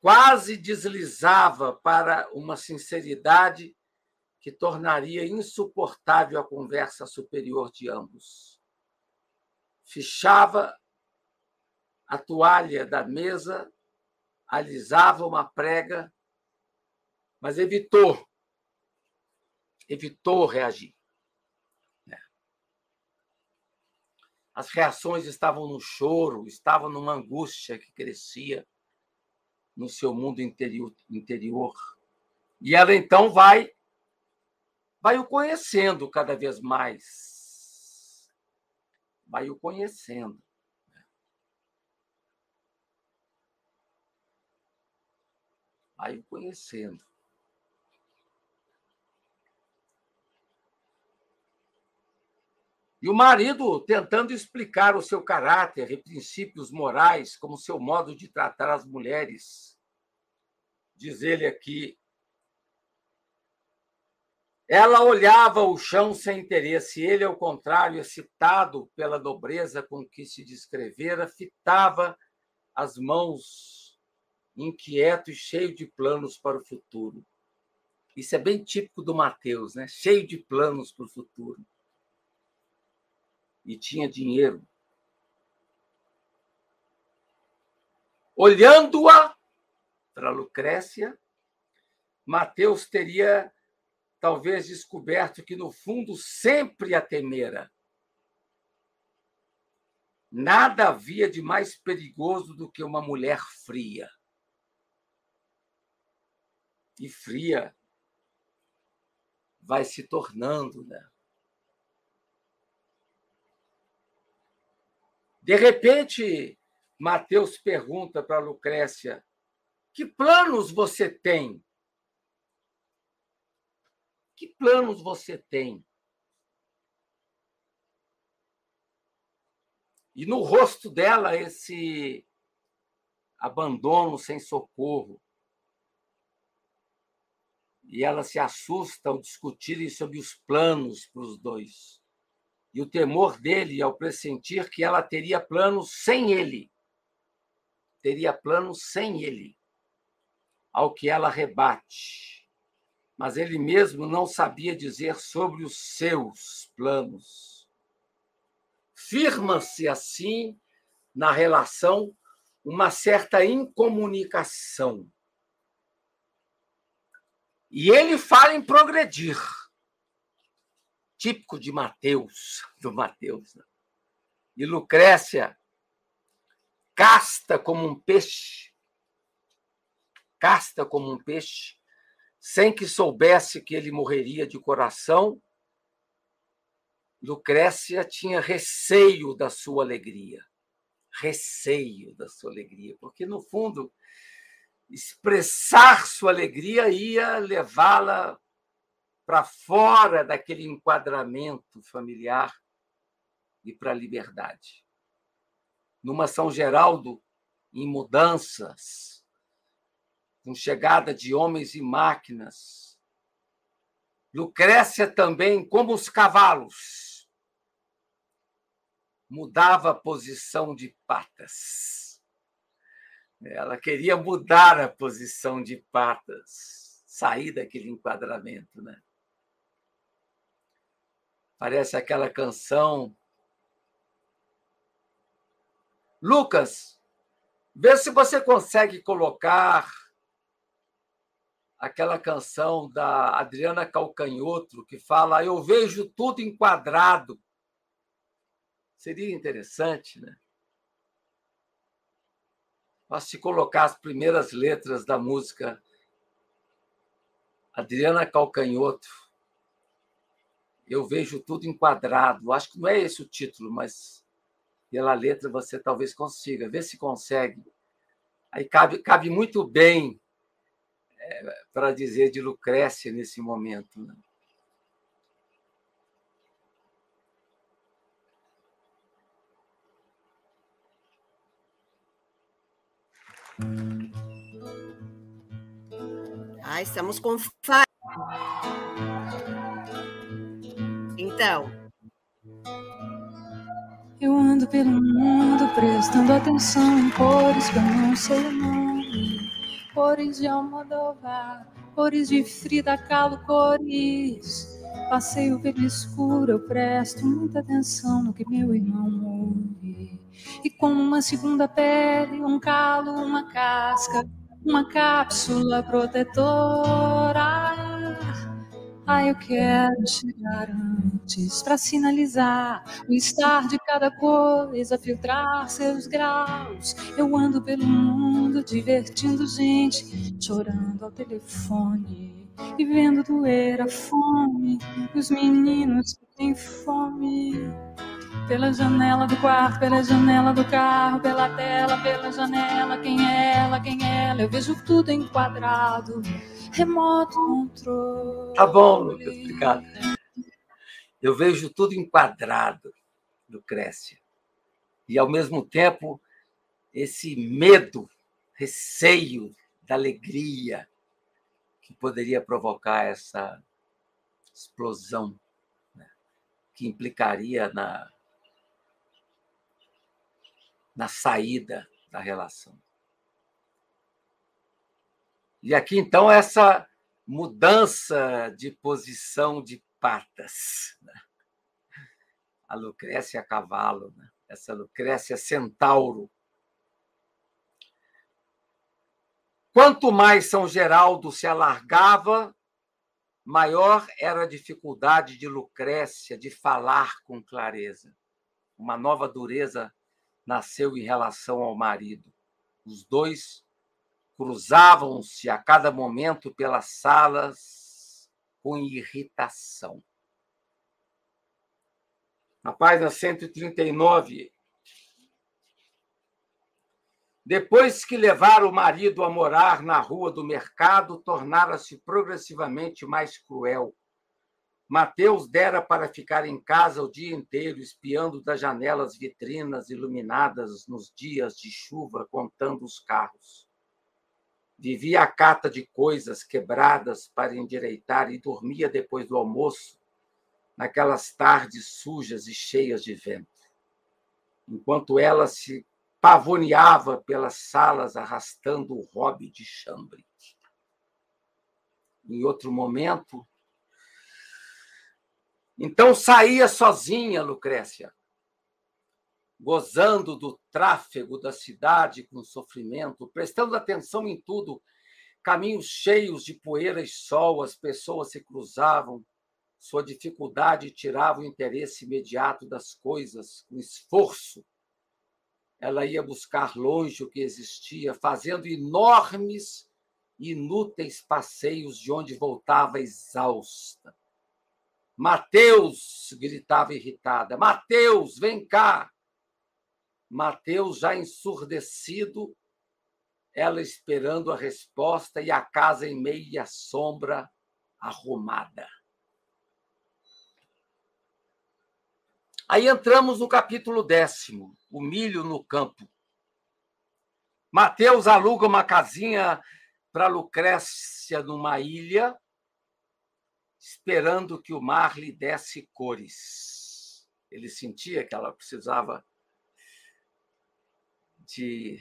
quase deslizava para uma sinceridade que tornaria insuportável a conversa superior de ambos. Fichava a toalha da mesa, alisava uma prega, mas evitou, evitou reagir. As reações estavam no choro, estavam numa angústia que crescia no seu mundo interior. interior. E ela então vai vai o conhecendo cada vez mais. Vai o conhecendo. Vai o conhecendo. E o marido tentando explicar o seu caráter e princípios morais, como seu modo de tratar as mulheres. Diz ele aqui. Ela olhava o chão sem interesse, ele, ao contrário, excitado pela nobreza com que se descrevera, fitava as mãos, inquieto e cheio de planos para o futuro. Isso é bem típico do Mateus, né? cheio de planos para o futuro e tinha dinheiro. Olhando-a para Lucrécia, Mateus teria talvez descoberto que, no fundo, sempre a temera. Nada havia de mais perigoso do que uma mulher fria. E fria vai se tornando, né? De repente, Mateus pergunta para Lucrécia: Que planos você tem? Que planos você tem? E no rosto dela, esse abandono sem socorro. E ela se assusta ao discutirem sobre os planos para os dois. E o temor dele ao pressentir que ela teria planos sem ele. Teria planos sem ele. Ao que ela rebate. Mas ele mesmo não sabia dizer sobre os seus planos firma-se assim na relação uma certa incomunicação. E ele fala em progredir, típico de Mateus, do Mateus. Né? E Lucrécia, casta como um peixe, casta como um peixe, sem que soubesse que ele morreria de coração, Lucrécia tinha receio da sua alegria. Receio da sua alegria, porque, no fundo, expressar sua alegria ia levá-la para fora daquele enquadramento familiar e para a liberdade. Numa São Geraldo, em mudanças, com chegada de homens e máquinas, Lucrécia também, como os cavalos, mudava a posição de patas. Ela queria mudar a posição de patas, sair daquele enquadramento, né? Parece aquela canção. Lucas, vê se você consegue colocar aquela canção da Adriana Calcanhoto que fala: Eu vejo tudo enquadrado Seria interessante, né? Mas se colocar as primeiras letras da música Adriana Calcanhoto, eu vejo tudo enquadrado. Acho que não é esse o título, mas pela letra você talvez consiga. Vê se consegue. Aí cabe, cabe muito bem é, para dizer de Lucrécia nesse momento. Né? Ah, estamos com Então. Eu ando pelo mundo prestando atenção em cores que eu não sei o nome. Cores de Almodóvar, cores de Frida Kahlo, cores. Passeio pelo escuro, eu presto muita atenção no que meu irmão ouve e como uma segunda pele, um calo, uma casca, uma cápsula protetora. Ah, eu quero chegar antes para sinalizar o estar de cada coisa, filtrar seus graus. Eu ando pelo mundo divertindo gente, chorando ao telefone e vendo doer a fome dos meninos que têm fome. Pela janela do quarto, pela janela do carro, pela tela, pela janela, quem é ela, quem é ela, eu vejo tudo enquadrado, remoto controle. Tá bom, Lucas, obrigado. Eu vejo tudo enquadrado, Lucrécia. E, ao mesmo tempo, esse medo, receio da alegria que poderia provocar essa explosão, né? que implicaria na na saída da relação. E aqui, então, essa mudança de posição de patas. Né? A Lucrécia cavalo, né? essa Lucrécia centauro. Quanto mais São Geraldo se alargava, maior era a dificuldade de Lucrécia de falar com clareza. Uma nova dureza nasceu em relação ao marido. Os dois cruzavam-se a cada momento pelas salas com irritação. Na página 139, depois que levaram o marido a morar na rua do mercado, tornara-se progressivamente mais cruel. Mateus dera para ficar em casa o dia inteiro, espiando das janelas vitrinas iluminadas nos dias de chuva, contando os carros. Vivia a cata de coisas quebradas para endireitar e dormia depois do almoço, naquelas tardes sujas e cheias de vento. Enquanto ela se pavoneava pelas salas arrastando o hobby de chambre. Em outro momento, então saía sozinha Lucrécia, gozando do tráfego da cidade com sofrimento, prestando atenção em tudo, caminhos cheios de poeira e sol, as pessoas se cruzavam, sua dificuldade tirava o interesse imediato das coisas, com esforço ela ia buscar longe o que existia, fazendo enormes inúteis passeios de onde voltava exausta. Mateus, gritava irritada, Mateus, vem cá! Mateus, já ensurdecido, ela esperando a resposta e a casa em meia sombra arrumada. Aí entramos no capítulo décimo, o milho no campo. Mateus aluga uma casinha para Lucrécia numa ilha, esperando que o mar lhe desse cores. Ele sentia que ela precisava de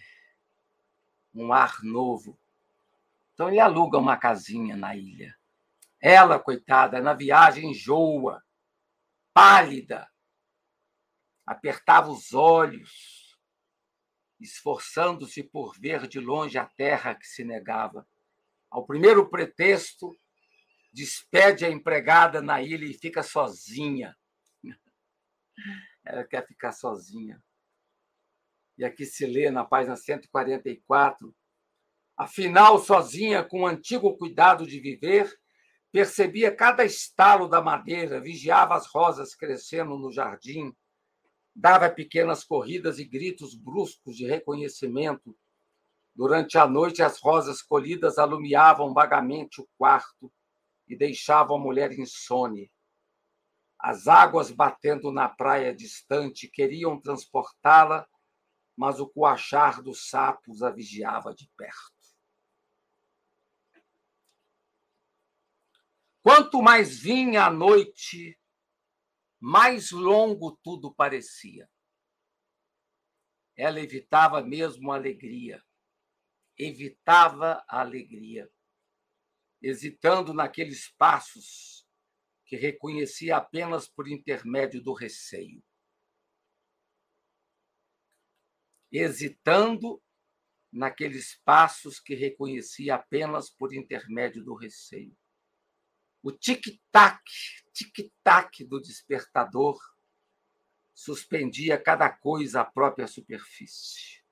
um ar novo. Então ele aluga uma casinha na ilha. Ela, coitada, na viagem enjoa, pálida, apertava os olhos, esforçando-se por ver de longe a terra que se negava. Ao primeiro pretexto, despede a empregada na ilha e fica sozinha. Ela quer ficar sozinha. E aqui se lê na página 144. Afinal, sozinha, com o antigo cuidado de viver, percebia cada estalo da madeira, vigiava as rosas crescendo no jardim, dava pequenas corridas e gritos bruscos de reconhecimento. Durante a noite, as rosas colhidas alumiavam vagamente o quarto e deixavam a mulher insone. As águas batendo na praia distante queriam transportá-la, mas o coachar dos sapos a vigiava de perto. Quanto mais vinha a noite, mais longo tudo parecia. Ela evitava mesmo a alegria, evitava a alegria, hesitando naqueles passos que reconhecia apenas por intermédio do receio. Hesitando naqueles passos que reconhecia apenas por intermédio do receio. O tic-tac, tic-tac do despertador suspendia cada coisa à própria superfície.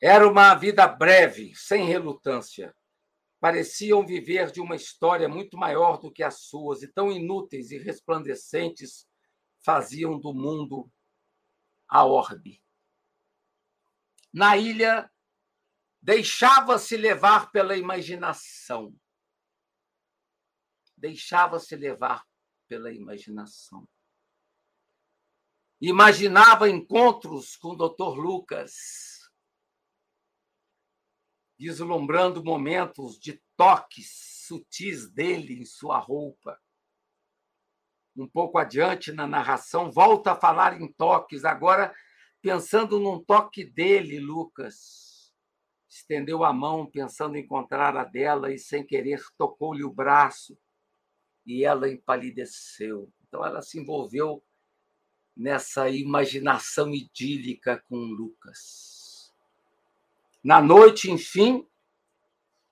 Era uma vida breve, sem relutância. Pareciam viver de uma história muito maior do que as suas, e tão inúteis e resplandecentes faziam do mundo a orbe. Na ilha Deixava-se levar pela imaginação. Deixava-se levar pela imaginação. Imaginava encontros com o Dr. Lucas, vislumbrando momentos de toques sutis dele em sua roupa. Um pouco adiante na narração, volta a falar em toques, agora pensando num toque dele, Lucas estendeu a mão pensando encontrar a dela e, sem querer, tocou-lhe o braço e ela empalideceu. Então, ela se envolveu nessa imaginação idílica com Lucas. Na noite, enfim,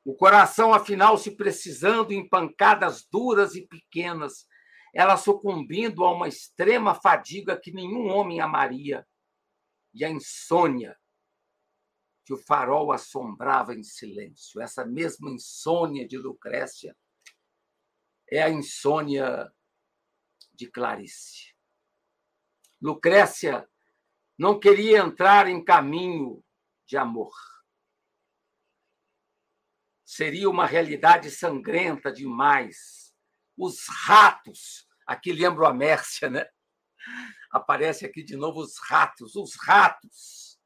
o coração afinal se precisando em pancadas duras e pequenas, ela sucumbindo a uma extrema fadiga que nenhum homem amaria, e a insônia que o farol assombrava em silêncio. Essa mesma insônia de Lucrécia é a insônia de Clarice. Lucrécia não queria entrar em caminho de amor. Seria uma realidade sangrenta demais. Os ratos, aqui lembro a Mércia, né? Aparece aqui de novo os ratos, os ratos.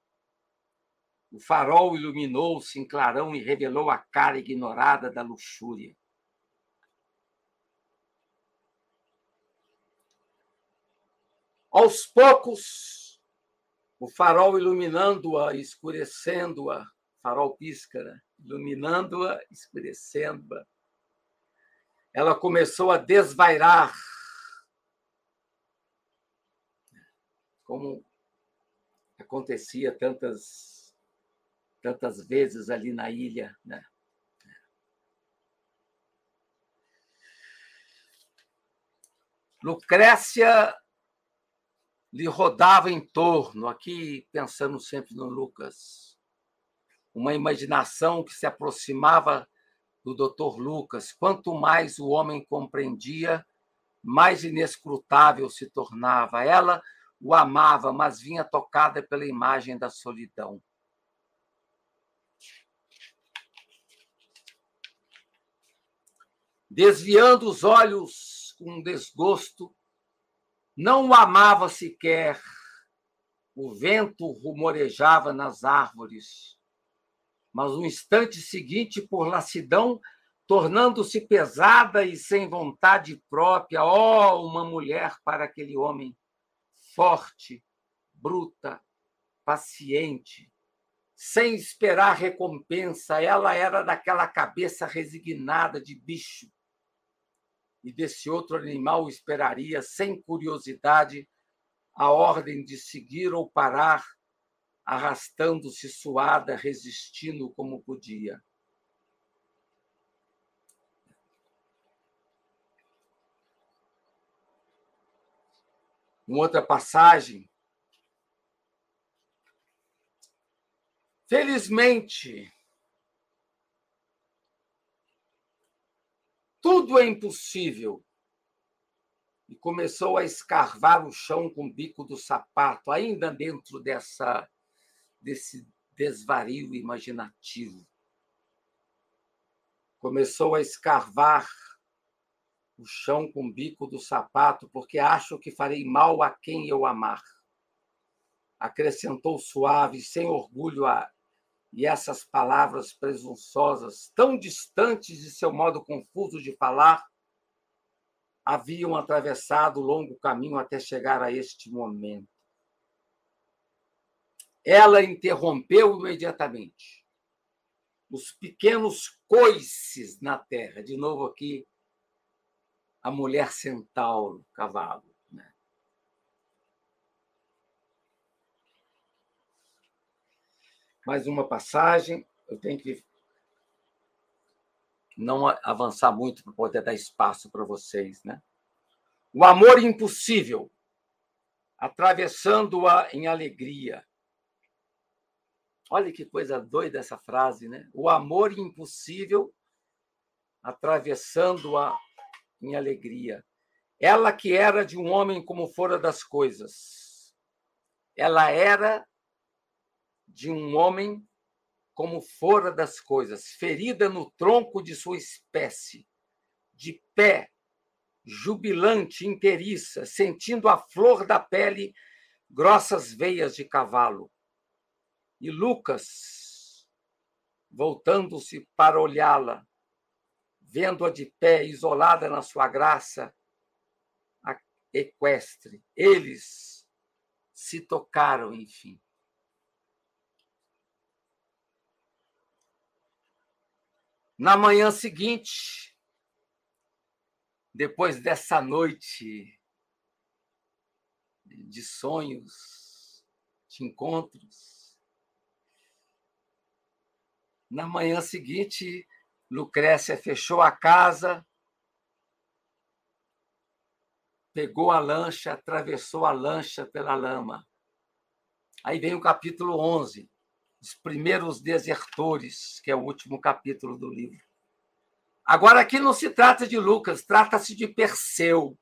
O farol iluminou-se em clarão e revelou a cara ignorada da luxúria. Aos poucos, o farol iluminando-a, escurecendo-a, farol píscara, iluminando-a, escurecendo-a. Ela começou a desvairar. Como acontecia tantas tantas vezes ali na ilha, né? Lucrécia lhe rodava em torno, aqui pensando sempre no Lucas, uma imaginação que se aproximava do Dr. Lucas. Quanto mais o homem compreendia, mais inescrutável se tornava. Ela o amava, mas vinha tocada pela imagem da solidão. Desviando os olhos com desgosto, não o amava sequer. O vento rumorejava nas árvores. Mas no instante seguinte, por lassidão, tornando-se pesada e sem vontade própria, ó, oh, uma mulher para aquele homem forte, bruta, paciente, sem esperar recompensa. Ela era daquela cabeça resignada de bicho. E desse outro animal esperaria, sem curiosidade, a ordem de seguir ou parar, arrastando-se suada, resistindo como podia. Uma outra passagem. Felizmente, tudo é impossível. E começou a escarvar o chão com o bico do sapato, ainda dentro dessa desse desvario imaginativo. Começou a escarvar o chão com o bico do sapato, porque acho que farei mal a quem eu amar. Acrescentou suave, sem orgulho, a... e essas palavras presunçosas, tão distantes de seu modo confuso de falar, haviam atravessado o longo caminho até chegar a este momento. Ela interrompeu imediatamente. Os pequenos coices na terra, de novo aqui, a mulher centauro, cavalo. Né? Mais uma passagem, eu tenho que não avançar muito para poder dar espaço para vocês. Né? O amor impossível, atravessando-a em alegria. Olha que coisa doida essa frase, né? O amor impossível, atravessando-a em alegria. Ela que era de um homem como fora das coisas. Ela era de um homem como fora das coisas, ferida no tronco de sua espécie, de pé, jubilante, inteiriça, sentindo a flor da pele grossas veias de cavalo. E Lucas, voltando-se para olhá-la, vendo-a de pé, isolada na sua graça equestre. Eles se tocaram, enfim. Na manhã seguinte, depois dessa noite de sonhos, de encontros, Na manhã seguinte, Lucrécia fechou a casa, pegou a lancha, atravessou a lancha pela lama. Aí vem o capítulo 11, os primeiros desertores, que é o último capítulo do livro. Agora, aqui não se trata de Lucas, trata-se de Perseu.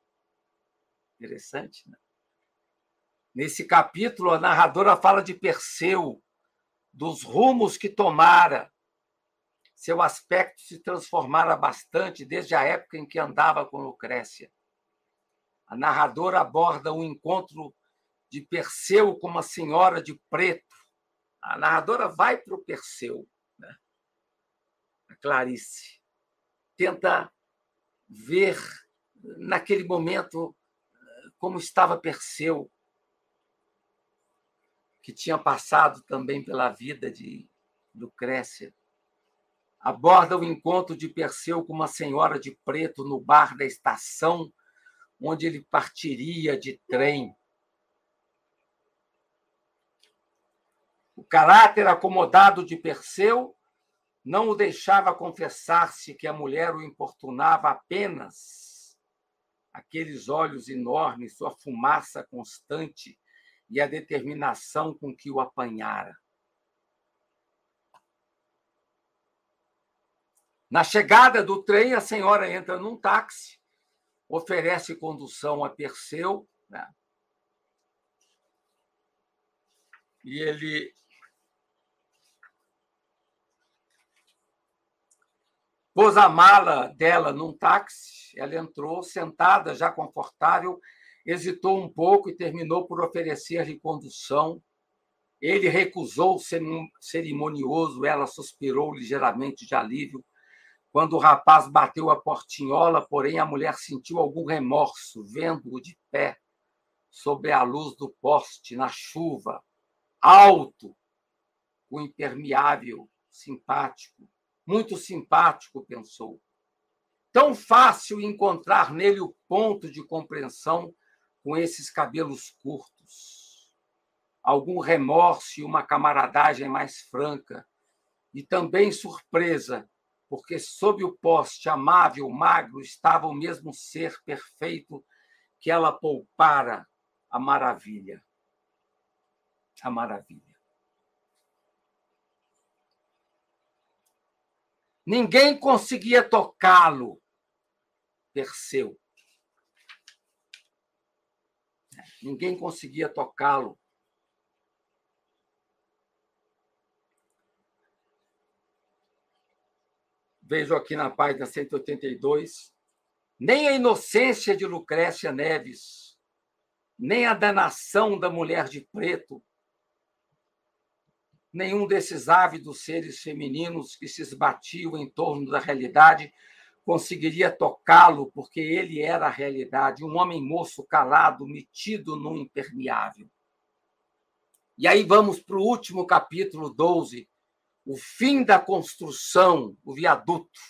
Interessante, né? Nesse capítulo, a narradora fala de Perseu, dos rumos que tomara. Seu aspecto se transformara bastante desde a época em que andava com Lucrécia. A narradora aborda o encontro de Perseu com uma senhora de preto. A narradora vai para o Perseu, né? a Clarice. Tenta ver naquele momento como estava Perseu, que tinha passado também pela vida de Lucrécia. Aborda o encontro de Perseu com uma senhora de preto no bar da estação, onde ele partiria de trem. O caráter acomodado de Perseu não o deixava confessar-se que a mulher o importunava apenas. Aqueles olhos enormes, sua fumaça constante, e a determinação com que o apanhara. Na chegada do trem, a senhora entra num táxi, oferece condução a Perseu, né? e ele pôs a mala dela num táxi, ela entrou sentada, já confortável, hesitou um pouco e terminou por oferecer-lhe condução. Ele recusou cerimonioso, ela suspirou ligeiramente de alívio. Quando o rapaz bateu a portinhola, porém, a mulher sentiu algum remorso, vendo-o de pé, sob a luz do poste, na chuva, alto, o impermeável, simpático, muito simpático, pensou. Tão fácil encontrar nele o ponto de compreensão com esses cabelos curtos, algum remorso e uma camaradagem mais franca, e também surpresa, porque sob o poste amável, magro, estava o mesmo ser perfeito que ela poupara a maravilha. A maravilha. Ninguém conseguia tocá-lo, Perseu. ninguém conseguia tocá-lo. Vejo aqui na página 182, nem a inocência de Lucrécia Neves, nem a danação da mulher de preto, nenhum desses ávidos seres femininos que se esbatiam em torno da realidade conseguiria tocá-lo, porque ele era a realidade, um homem moço calado, metido no impermeável. E aí vamos para o último capítulo 12, o fim da construção, o viaduto.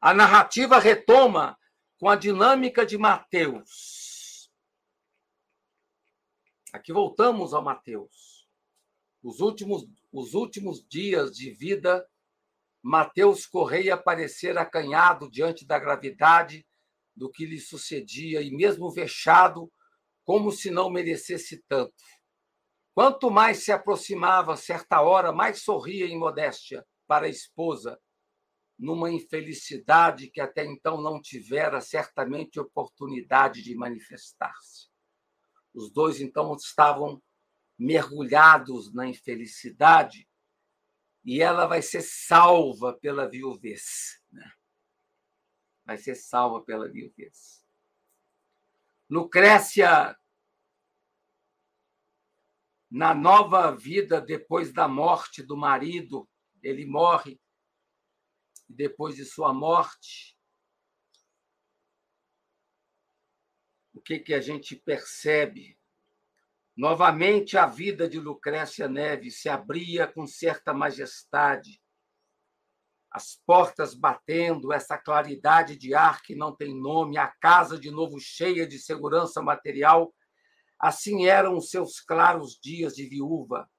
A narrativa retoma com a dinâmica de Mateus. Aqui voltamos ao Mateus. Os últimos, os últimos dias de vida Mateus Correia parecer acanhado diante da gravidade do que lhe sucedia e mesmo vexado, como se não merecesse tanto. Quanto mais se aproximava certa hora, mais sorria em modéstia para a esposa, numa infelicidade que até então não tivera certamente oportunidade de manifestar-se. Os dois então estavam mergulhados na infelicidade e ela vai ser salva pela viuvez. Né? Vai ser salva pela viuvez. Lucrécia, na nova vida depois da morte do marido, ele morre, depois de sua morte, o que, que a gente percebe? Novamente a vida de Lucrécia Neves se abria com certa majestade, as portas batendo, essa claridade de ar que não tem nome, a casa de novo cheia de segurança material. Assim eram os seus claros dias de viúva.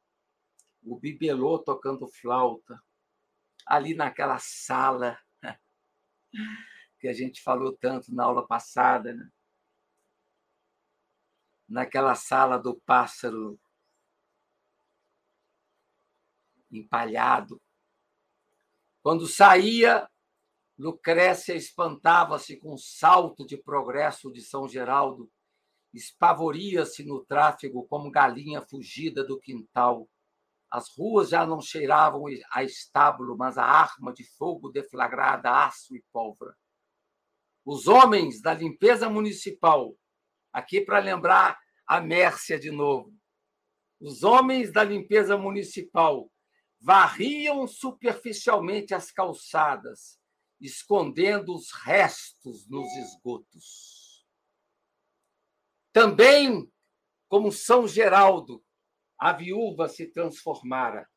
O bibelô tocando flauta, ali naquela sala que a gente falou tanto na aula passada, né? naquela sala do pássaro empalhado. Quando saía, Lucrécia espantava-se com o salto de progresso de São Geraldo, espavoria-se no tráfego como galinha fugida do quintal. As ruas já não cheiravam a estábulo, mas a arma de fogo deflagrada, aço e pólvora. Os homens da limpeza municipal, aqui para lembrar a Mércia de novo, os homens da limpeza municipal varriam superficialmente as calçadas, escondendo os restos nos esgotos. Também, como São Geraldo, a viúva se transformara.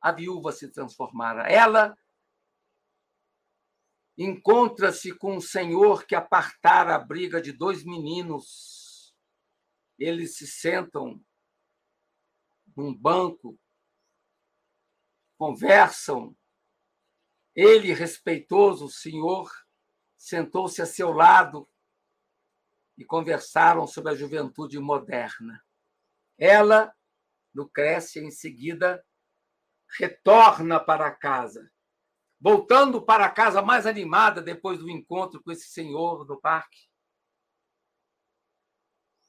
A viúva se transformara. Ela encontra-se com um senhor que apartara a briga de dois meninos. Eles se sentam num banco, conversam. Ele, respeitoso, o senhor, sentou-se a seu lado e conversaram sobre a juventude moderna. Ela, Lucrécia, em seguida, retorna para casa, voltando para casa mais animada depois do encontro com esse senhor no parque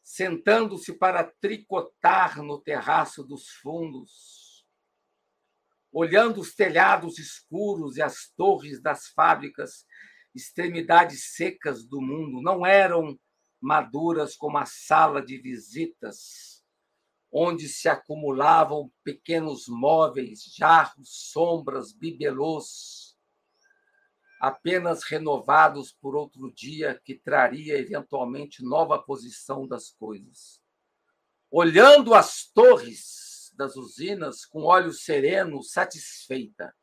sentando-se para tricotar no terraço dos fundos, olhando os telhados escuros e as torres das fábricas, extremidades secas do mundo, não eram maduras como a sala de visitas, onde se acumulavam pequenos móveis, jarros, sombras, bibelôs, apenas renovados por outro dia que traria eventualmente nova posição das coisas. Olhando as torres das usinas com olho sereno, satisfeita,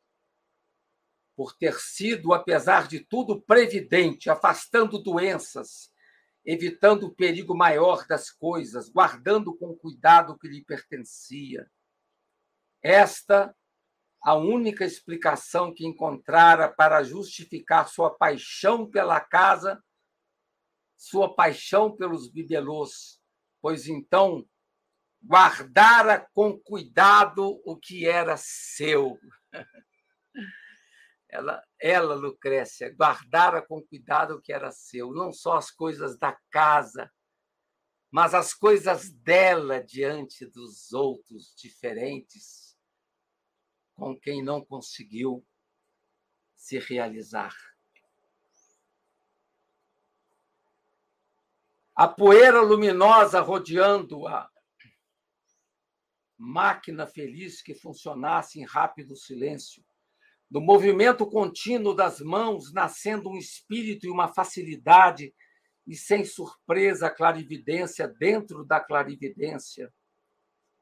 por ter sido, apesar de tudo, previdente, afastando doenças, evitando o perigo maior das coisas, guardando com cuidado o que lhe pertencia. Esta a única explicação que encontrara para justificar sua paixão pela casa, sua paixão pelos bibelôs, pois então guardara com cuidado o que era seu. Ela, ela, Lucrécia, guardara com cuidado o que era seu, não só as coisas da casa, mas as coisas dela diante dos outros diferentes com quem não conseguiu se realizar. A poeira luminosa rodeando a máquina feliz que funcionasse em rápido silêncio, do movimento contínuo das mãos nascendo um espírito e uma facilidade e sem surpresa a clarividência dentro da clarividência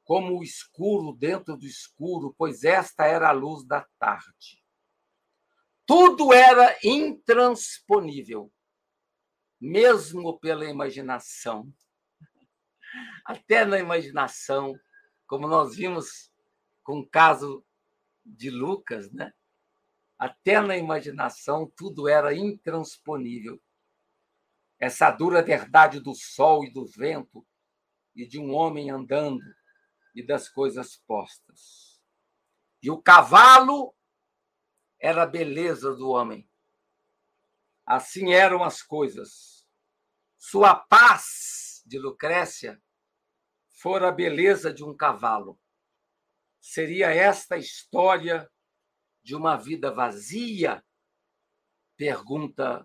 como o escuro dentro do escuro, pois esta era a luz da tarde. Tudo era intransponível, mesmo pela imaginação. Até na imaginação, como nós vimos com o caso de Lucas, né? Até na imaginação tudo era intransponível. Essa dura verdade do sol e do vento e de um homem andando e das coisas postas. E o cavalo era a beleza do homem. Assim eram as coisas. Sua paz, de Lucrécia, fora a beleza de um cavalo. Seria esta a história de uma vida vazia? Pergunta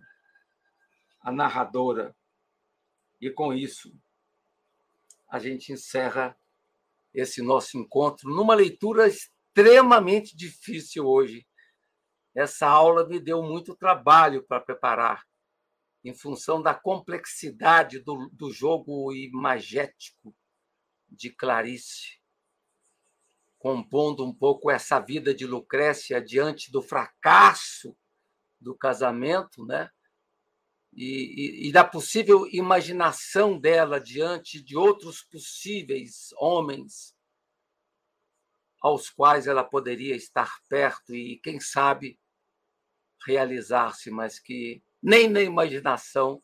a narradora. E com isso, a gente encerra esse nosso encontro numa leitura extremamente difícil hoje. Essa aula me deu muito trabalho para preparar, em função da complexidade do, do jogo imagético de Clarice, compondo um pouco essa vida de Lucrécia diante do fracasso do casamento, né? E, e, e, da possível imaginação dela diante de outros possíveis homens aos quais ela poderia estar perto e, quem sabe, realizar-se, mas que nem na imaginação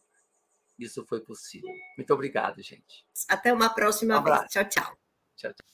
isso foi possível. Muito obrigado, gente. Até uma próxima um vez. Tchau, tchau. Tchau, tchau.